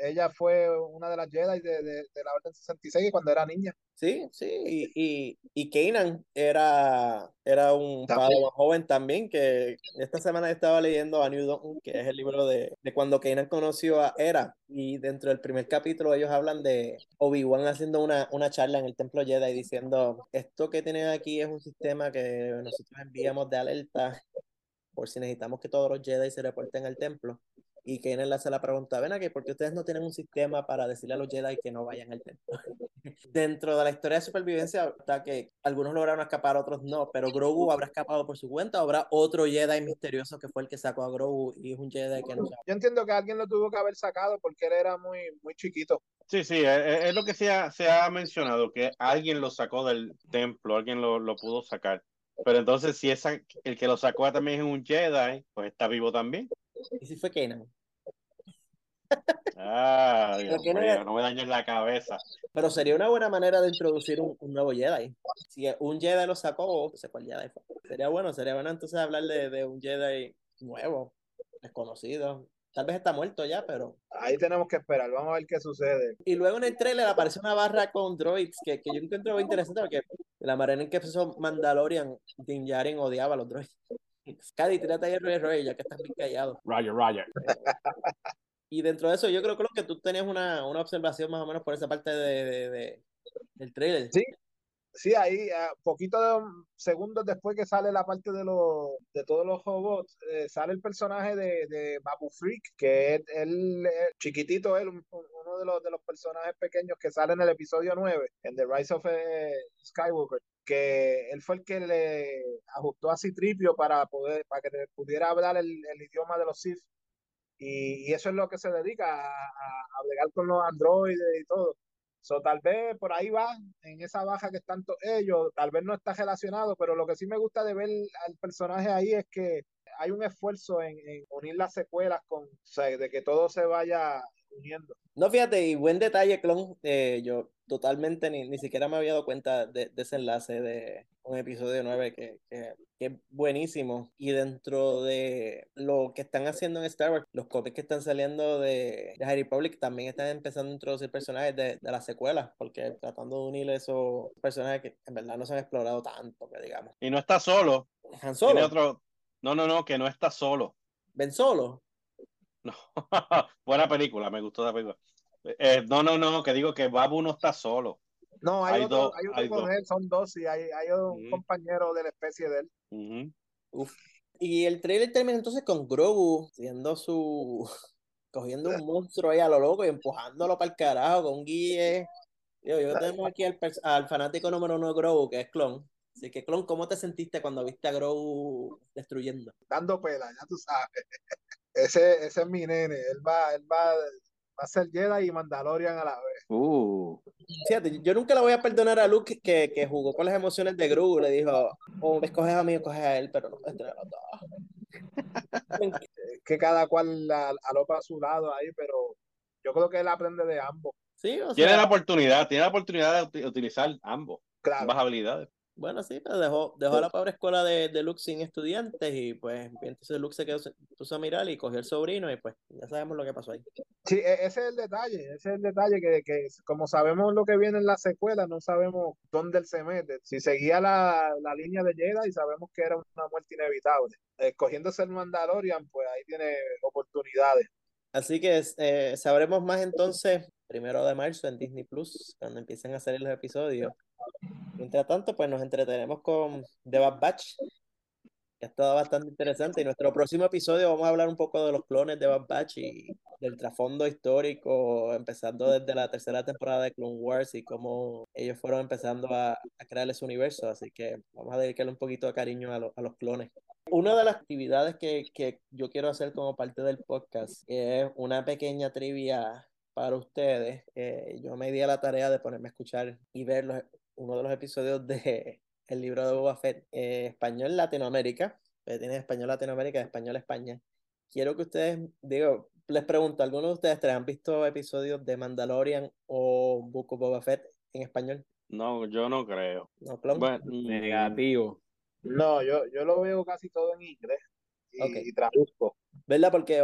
ella fue una de las Jedi de, de, la Orden 66 cuando era niña. Sí, sí, y, y, y Kanan era, era un joven también, que esta semana estaba leyendo a New Dawn, que es el libro de, de cuando Kanan conoció a Era, y dentro del primer capítulo ellos hablan de Obi-Wan haciendo una, una charla en el templo Jedi diciendo, esto que tienen aquí es un sistema que nosotros enviamos de alerta por si necesitamos que todos los Jedi se reporten al templo y que le hace la pregunta, ven aquí, porque ustedes no tienen un sistema para decirle a los Jedi que no vayan al templo. Dentro de la historia de supervivencia está que algunos lograron escapar, otros no, pero Grogu habrá escapado por su cuenta, o habrá otro Jedi misterioso que fue el que sacó a Grogu y es un Jedi que no Yo entiendo que alguien lo tuvo que haber sacado porque él era muy, muy chiquito. Sí, sí, es, lo que se ha, se ha mencionado, que alguien lo sacó del templo, alguien lo, lo pudo sacar. Pero entonces, si esa, el que lo sacó también es un Jedi, pues está vivo también. ¿Y si fue Kenan? Ah, no me dañes la cabeza. Pero sería una buena manera de introducir un, nuevo Jedi. Si un Jedi lo sacó, no sé cuál Jedi fue. Sería bueno, sería bueno entonces hablar de, de un Jedi nuevo, desconocido. Tal vez está muerto ya, pero. Ahí tenemos que esperar, vamos a ver qué sucede. Y luego en el trailer aparece una barra con droids que, que yo encuentro muy interesante porque la manera en que empezó Mandalorian, Din Djarin odiaba a los droids. Cady, tírate ahí el Roy, ya que estás bien callado. Roger, Roger. Y dentro de eso, yo creo, creo que tú tenías una, una observación más o menos por esa parte de, de, del trailer. Sí, sí, ahí, poquito de segundos después que sale la parte de, los, de todos los robots, eh, sale el personaje de, de Babu Freak, que es el, chiquitito, él, uno de los, de los personajes pequeños que sale en el episodio 9, en The Rise of eh, Skywalker, que él fue el que le ajustó a Citripio para poder, para que pudiera hablar el, idioma de los Sith. Y, y, eso es lo que se dedica a, a, a con los androides y todo. So, tal vez por ahí va, en esa baja que están ellos, tal vez no está relacionado, pero lo que sí me gusta de ver al personaje ahí es que hay un esfuerzo en, en unir las secuelas con, o sea, de que todo se vaya No, fíjate, y buen detalle, Clon. Eh, yo totalmente ni, ni siquiera me había dado cuenta de, de ese enlace de un episodio 9 que, que, que, es buenísimo. Y dentro de lo que están haciendo en Star Wars, los cómics que están saliendo de, de High Republic también están empezando a introducir personajes de, de las secuelas, porque tratando de unir esos personajes que en verdad no se han explorado tanto, que digamos. Y no está solo. Han solo. Tiene otro... No, no, no, que no está solo. ¿Ven solo? No, buena película, me gustó la película. Eh, no, no, no, que digo que Babu no está solo. No, hay, hay otro, dos, hay otro hay con dos. él, son dos y hay, hay un compañero de la especie de él. Uf. Y el trailer termina entonces con Grogu siendo su. cogiendo un monstruo ahí a lo loco y empujándolo para el carajo con guille. Yo, yo tenemos aquí al, al, fanático número uno de Grogu, que es Clon. Así que, Clon, ¿cómo te sentiste cuando viste a Grogu destruyendo? Dando pela, ya tú sabes. Ese, ese es mi nene. Él va, él va, va a ser Jedi y Mandalorian a la vez. Uh. Fíjate, yo nunca le voy a perdonar a Luke que, que jugó con las emociones de Grogu. Le dijo, o oh, escoges a mí o escoges a él, pero no tener a los dos. que cada cual alopa a su lado ahí, pero yo creo que él aprende de ambos. Sí, o sea, tiene la oportunidad, tiene la oportunidad de utilizar ambos, claro. ambas habilidades. Bueno, sí, pero dejó, dejó a la pobre escuela de, de Luke sin estudiantes y pues entonces Luke se quedó, puso a mirar y cogió el sobrino y pues ya sabemos lo que pasó ahí. Sí, ese es el detalle, ese es el detalle que, que como sabemos lo que viene en la secuela, no sabemos dónde él se mete. Si seguía la, la línea de Jedi, sabemos que era una muerte inevitable. Escogiéndose el Mandalorian, pues ahí tiene oportunidades. Así que eh, sabremos más entonces primero de marzo en Disney Plus, cuando empiecen a salir los episodios. Mientras tanto, pues nos entretenemos con The Bad Batch, que ha estado bastante interesante. Y nuestro próximo episodio vamos a hablar un poco de los clones de Bad Batch y del trasfondo histórico, empezando desde la tercera temporada de Clone Wars y cómo ellos fueron empezando a, a crear ese universo. Así que vamos a dedicarle un poquito de cariño a, lo, a los clones. Una de las actividades que, que yo quiero hacer como parte del podcast es una pequeña trivia para ustedes. Eh, yo me di a la tarea de ponerme a escuchar y ver los, uno de los episodios de el libro de Boba Fett, eh, español Latinoamérica, tiene español Latinoamérica, español España. Quiero que ustedes, digo, les pregunto, ¿algunos de ustedes tres han visto episodios de Mandalorian o Book of Boba Fett en español? No, yo no creo. No? Bueno, negativo. No, yo, yo lo veo casi todo en inglés y, traduzco. ¿Verdad? Porque,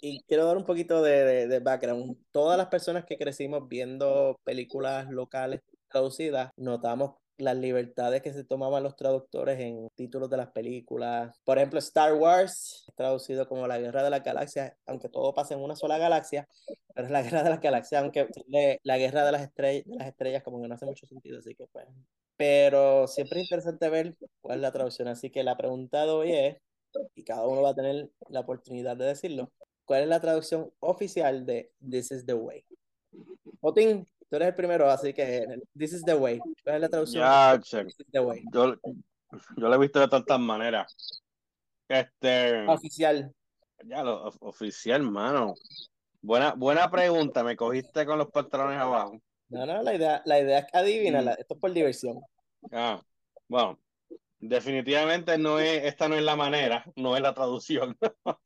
y quiero dar un poquito de, de, de background. Todas las personas que crecimos viendo películas locales traducidas, notamos las libertades que se tomaban los traductores en títulos de las películas. Por ejemplo, Star Wars, traducido como La Guerra de las Galaxias, aunque todo pasa en una sola galaxia, pero es la Guerra de las Galaxias, aunque la Guerra de las Estrellas, de las Estrellas como que no hace mucho sentido, así que pues. Pero siempre es interesante ver cuál es la traducción, así que la pregunta de hoy es, y cada uno va a tener la oportunidad de decirlo, ¿cuál es la traducción oficial de This is the Way? Otin, tú eres el primero, así que This is the Way. ¿Cuál es la traducción? Ya, This is the Way. yo, yo lo he visto de tantas maneras. Este, Oficial. ya lo of- oficial, mano. Buena, buena pregunta, me cogiste con los pantalones abajo. No, no, la idea, la idea es que adivínala. Esto es por diversión. Ah, bueno, definitivamente no es, esta no es la manera, no es la traducción.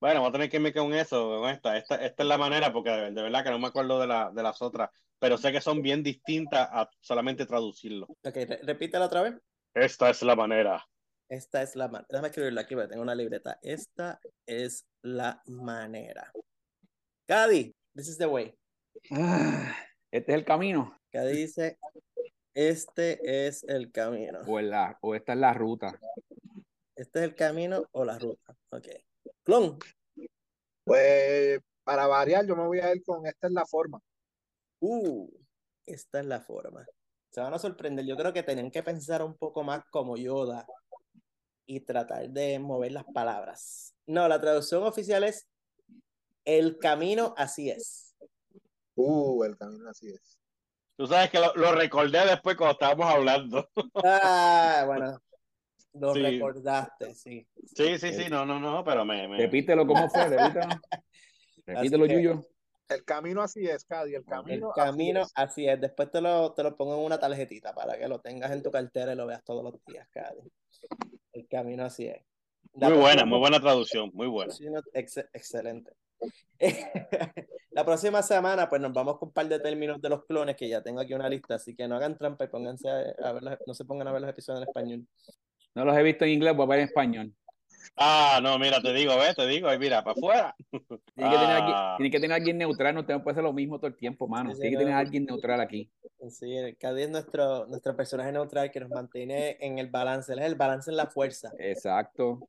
Bueno, voy a tener que irme con eso, con esta. Esta, esta es la manera, porque de, de verdad que no me acuerdo de, la, de las otras, pero sé que son bien distintas a solamente traducirlo. Ok, re- repítela otra vez. Esta es la manera. Esta es la manera. Déjame escribirlo aquí porque tengo una libreta. Esta es la manera. Cady, this is the way. Ah, este es el camino. Cady dice, este es el camino. O, la, o esta es la ruta. Este es el camino o la ruta. Ok. Clon. Pues para variar, yo me voy a ir con esta es la forma. Uh, esta es la forma. Se van a sorprender. Yo creo que tenían que pensar un poco más como Yoda y tratar de mover las palabras. No, la traducción oficial es el camino así es. Uh, el camino así es. Tú sabes que lo, lo recordé después cuando estábamos hablando. Ah, bueno. Lo Sí. recordaste, sí. Sí, sí, sí, no, no, no, pero me... me- Repítelo cómo fue, repítelo. Repítelo, que- Yuyo. El camino así es, Cadi, el El camino. camino, así así es. Después te lo, te lo pongo en una tarjetita para que lo tengas en tu cartera y lo veas todos los días, Cady. El camino así es. La Muy buena, muy buena traducción, muy buena. Ex- excelente. La próxima semana, pues nos vamos con un par de términos de los clones que ya tengo aquí una lista, así que no hagan trampa y pónganse a, a ver los- no se pongan a ver los episodios en español. No los he visto en inglés, voy a ver en español. Ah, no, mira, te digo, ve, te digo, y mira, para afuera. Tiene que, tener alguien, Ah. tiene que tener alguien neutral, no te puede ser lo mismo todo el tiempo, mano. Sí, Tiene que tener alguien neutral aquí. Sí, Cady es nuestro, nuestro personaje neutral que nos mantiene en el balance. Él es el balance en la fuerza. Exacto.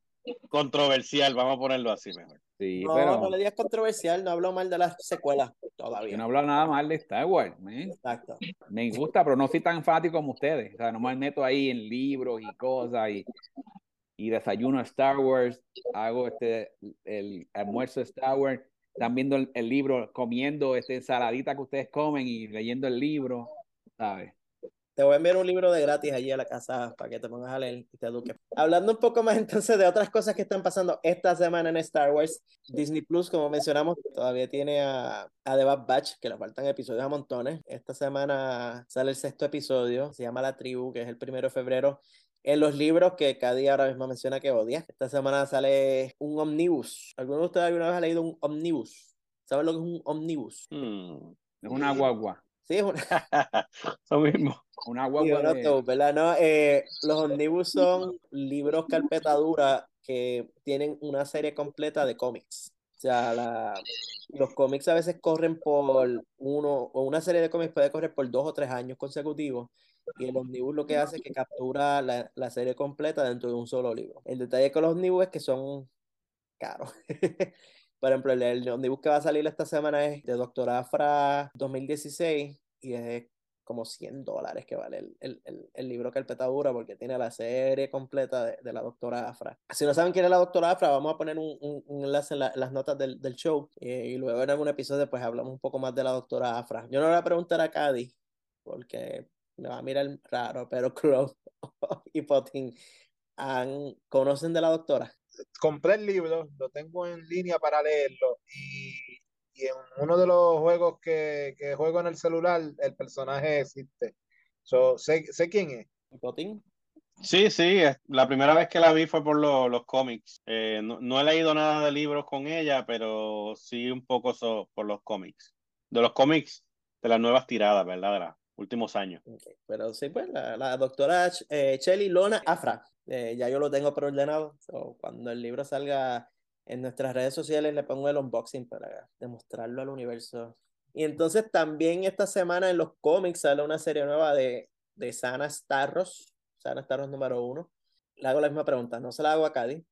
Controversial, vamos a ponerlo así mejor. Sí, No, pero no le digas controversial, no hablo mal de las secuelas todavía. yo no hablo nada mal de Star Wars, man. Exacto. Me gusta, pero no soy tan fanático como ustedes. O sea, no me meto ahí en libros y cosas y, y desayuno Star Wars, hago este el almuerzo de Star Wars, están viendo el, el libro, comiendo este ensaladita que ustedes comen y leyendo el libro, ¿sabes? Te voy a enviar un libro de gratis allí a la casa para que te pongas a leer y te eduques. Hablando un poco más entonces de otras cosas que están pasando esta semana en Star Wars, Disney Plus, como mencionamos, todavía tiene a, a The Bad Batch, que le faltan episodios a montones. Esta semana sale el sexto episodio, se llama La Tribu, que es el primero de febrero. En los libros que cada día ahora mismo menciona que odia. Esta semana sale un omnibus. ¿Alguno de ustedes alguna vez ha leído un omnibus? ¿Saben lo que es un omnibus? Hmm. Es una guagua, Sí, es una, Lo mismo. Una guagua de- autobús, ¿verdad? No, eh, los omnibus son libros carpetadura que tienen una serie completa de cómics. O sea, la- los cómics a veces corren por uno, o una serie de cómics puede correr por dos o tres años consecutivos. Y el omnibus lo que hace es que captura la, la serie completa dentro de un solo libro. El detalle con los omnibus es que son caros. Por ejemplo, el, el omnibus que va a salir esta semana es de Doctor Afra 2016 y es como 100 dólares que vale el, el, el, el libro porque tiene la serie completa de, la doctora Afra. Si no saben quién es la doctora Afra, vamos a poner un, un, enlace en, la- las notas del, del show eh, y luego en algún episodio pues hablamos un poco más de la doctora Afra. Yo no le voy a preguntar a Cady porque me va a mirar raro, pero Crow y Potin conocen de la doctora. compré el libro, lo tengo en línea para leerlo y, y en uno de los juegos que, que juego en el celular, el personaje existe. So, sé, sé quién es. ¿Y Potin? Sí, sí, la primera vez que la vi fue por lo- los cómics. Eh, no, no he leído nada de libros con ella, pero sí un poco so- por los cómics. De los cómics de las nuevas tiradas, ¿verdad? De los últimos años. Ok, Pero sí, pues la, la doctora Ch- eh, Shelly Lona Afra, eh, ya yo lo tengo preordenado. So, cuando el libro salga en nuestras redes sociales, le pongo el unboxing para demostrarlo al universo. Y entonces también esta semana en los cómics sale una serie nueva de, de Sana Starros, Sana Starros número uno. Le hago la misma pregunta, no se la hago a Cady.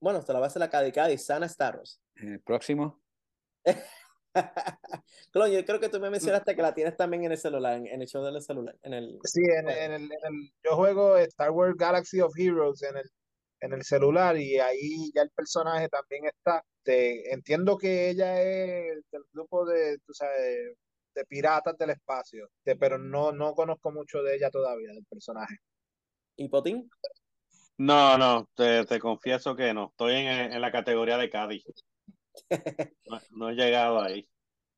Bueno, se la va a hacer a Cady, Cady, Sana Starros. El próximo. Clon, yo creo que tú me mencionaste que la tienes también en el celular, en, en el show del celular, en el... Sí, en, en el, en el- yo juego Star Wars Galaxy of Heroes en el, en el celular y ahí ya el personaje también está. Te- entiendo que ella es del grupo de, tú sabes, de piratas del espacio, te- pero no, no conozco mucho de ella todavía, del personaje. ¿Y Potín? No, no, te, te confieso que no. Estoy en, en la categoría de Cádiz. No, no he llegado ahí.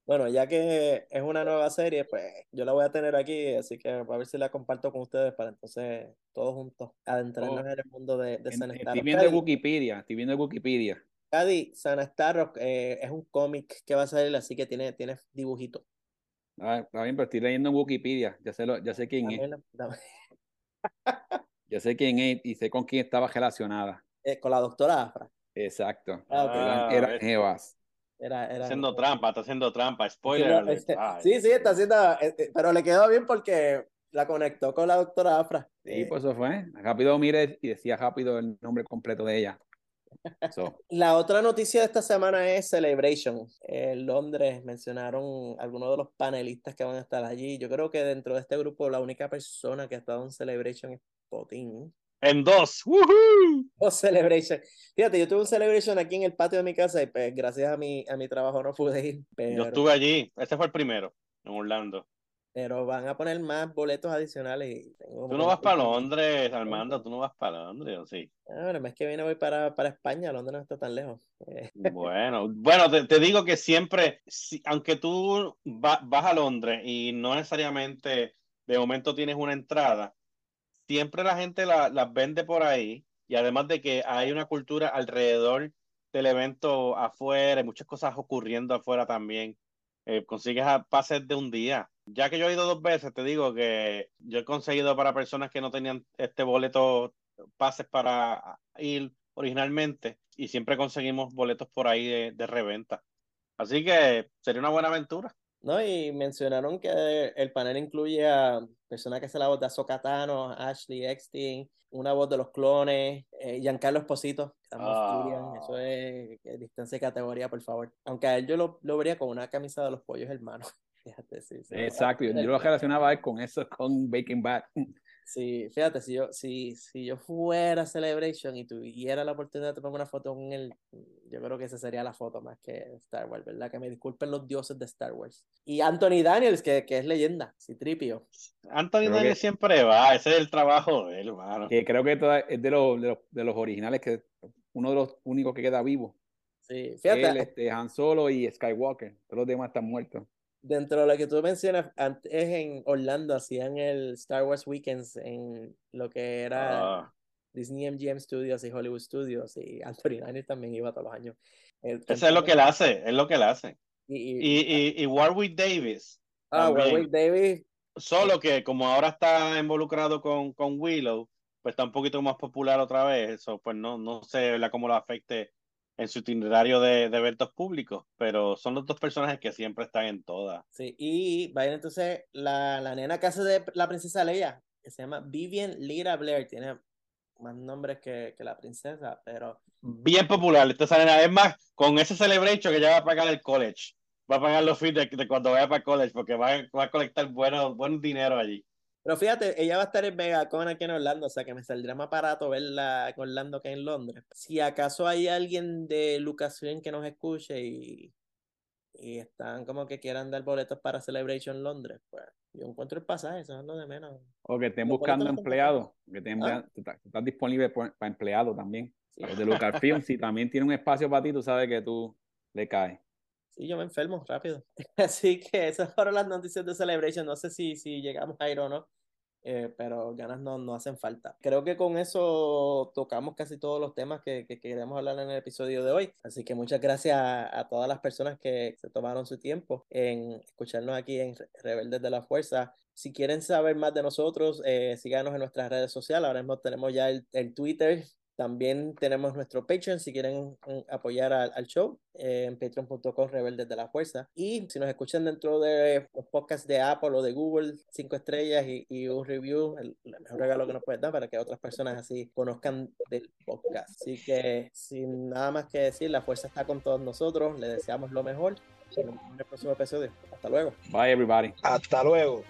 Bueno, ya que es una nueva serie, pues yo la voy a tener aquí, así que a ver si la comparto con ustedes para entonces todos juntos adentrarnos Oh. en el mundo de, de En- San Estoy Starros. viendo Cady, Wikipedia, estoy viendo en Wikipedia. Cady, San Starros, eh, es un cómic que va a salir, así que tiene, tiene dibujitos. Ah, está bien, pero estoy leyendo en Wikipedia. Ya sé, lo- ya sé quién es. Dame la- dame- Ya sé quién es y sé con quién estaba relacionada. eh, con la doctora Afra. Exacto. Ah, ok. Eran, Ah, eran ves. jevas. Era, Está era, haciendo trampa, está haciendo trampa. Spoiler este, Ay. sí, sí, está haciendo, eh, eh, pero le quedó bien porque la conectó con la doctora Afra. Sí, Eh, pues eso fue. Rápido mire y decía rápido el nombre completo de ella. So, La otra noticia de esta semana es Celebration. En Londres mencionaron algunos de los panelistas que van a estar allí. Yo creo que dentro de este grupo la única persona que ha estado en Celebration es Potín. En dos. ¡Woohoo! Dos celebration. Fíjate, yo tuve un celebration aquí en el patio de mi casa y pues gracias a mi, a mi trabajo no pude ir. Pero, Yo estuve allí. Este fue el primero, en Orlando. pero van a poner más boletos adicionales. Y tengo Tú no vas para Londres, Armando. Tú no vas para Londres, ¿o sí? Ah, el mes que viene voy para, para España, Londres no está tan lejos. Eh, Bueno, bueno, te, te digo que siempre, si- aunque tú va- vas a Londres y no necesariamente de momento tienes una entrada, siempre la gente la- las vende por ahí y además de que hay una cultura alrededor del evento afuera, hay muchas cosas ocurriendo afuera también. Eh, consigues pases de un día. Ya que yo he ido dos veces, te digo que yo he conseguido para personas que no tenían este boleto, pases para ir originalmente y siempre conseguimos boletos por ahí de reventa. Así que sería una buena aventura. No, y mencionaron que el panel incluye a personas que hace la voz de Ahsoka Tano, Ashley Eckstein, una voz de los clones, eh, Giancarlo Esposito, que estamos Ah. Eso es distancia de categoría, por favor. Aunque a él yo lo, lo vería con una camisa de los pollos hermanos. Fíjate, sí, sí. Exacto, yo, yo lo relacionaba con eso, con Baking Bad. Sí, fíjate, si yo, si, si yo fuera a Celebration y tuviera la oportunidad de tomar una foto con él, yo creo que esa sería la foto más que Star Wars, ¿verdad? Que me disculpen los dioses de Star Wars. Y Anthony Daniels, que, que es leyenda, Citripio. Anthony Creo Daniels que- siempre va, ese es el trabajo de él, hermano. Que creo que es de los, de los, de los originales, que uno de los únicos que queda vivo. Sí, fíjate, Él, este, Han Solo y Skywalker. Todos los demás están muertos. Dentro de lo que tú mencionas, antes en Orlando hacían el Star Wars Weekends en lo que era Ah, Disney MGM Studios y Hollywood Studios, y Anthony Daniels también iba todos los años. Eh, ese es lo que él hace, es lo que él hace. y, y- Y, y, Warwick Davis, ah, también. Warwick Davis, solo que como ahora está involucrado con, con Willow, pues está un poquito más popular otra vez, eso pues no, no sé ¿verdad? cómo lo afecte en su itinerario de, de eventos públicos, pero son los dos personajes que siempre están en todas. Sí, y va a ir entonces la, la nena que hace de la princesa Leia, que se llama Vivian Lyra Blair, tiene más nombres que, que la princesa, pero Bien popular, esta nena. es más, con ese celebration que ya va a pagar el college, va a pagar los fees de, de cuando vaya para el college, porque va, a- va a colectar bueno, buen dinero allí. Pero fíjate, ella va a estar en Megacon aquí en Orlando, o sea que me saldría más barato verla en Orlando que en Londres. Si acaso hay alguien de Lucasfilm que nos escuche y, y están como que quieran dar boletos para Celebration Londres, pues yo encuentro el pasaje, eso es lo de menos. O que estén buscando empleados. Que estén Ah. estás estás disponible por- para empleados también. Sí. Los de Lucasfilm, si también tiene un espacio para ti, tú sabes que tú le caes. Sí, yo me enfermo rápido. Así que esas fueron las noticias de Celebration. No sé si, si llegamos a ir o no, eh, pero ganas no, no hacen falta. Creo que con eso tocamos casi todos los temas que, que queríamos hablar en el episodio de hoy. Así que muchas gracias a, a todas las personas que se tomaron su tiempo en escucharnos aquí en Re- Rebeldes de la Fuerza. Si quieren saber más de nosotros, eh, síganos en nuestras redes sociales. Ahora mismo tenemos ya el, el Twitter. También tenemos nuestro Patreon si quieren mm, apoyar al, al show eh, en patreon.com Rebeldes de la Fuerza. Y si nos escuchan dentro de los podcasts de Apple o de Google, cinco estrellas y, y un review, el, el mejor regalo que nos pueden dar para que otras personas así conozcan del podcast. Así que sin nada más que decir, la fuerza está con todos nosotros. Le deseamos lo mejor. Y nos vemos en el próximo episodio. Hasta luego. Bye, everybody. Hasta luego.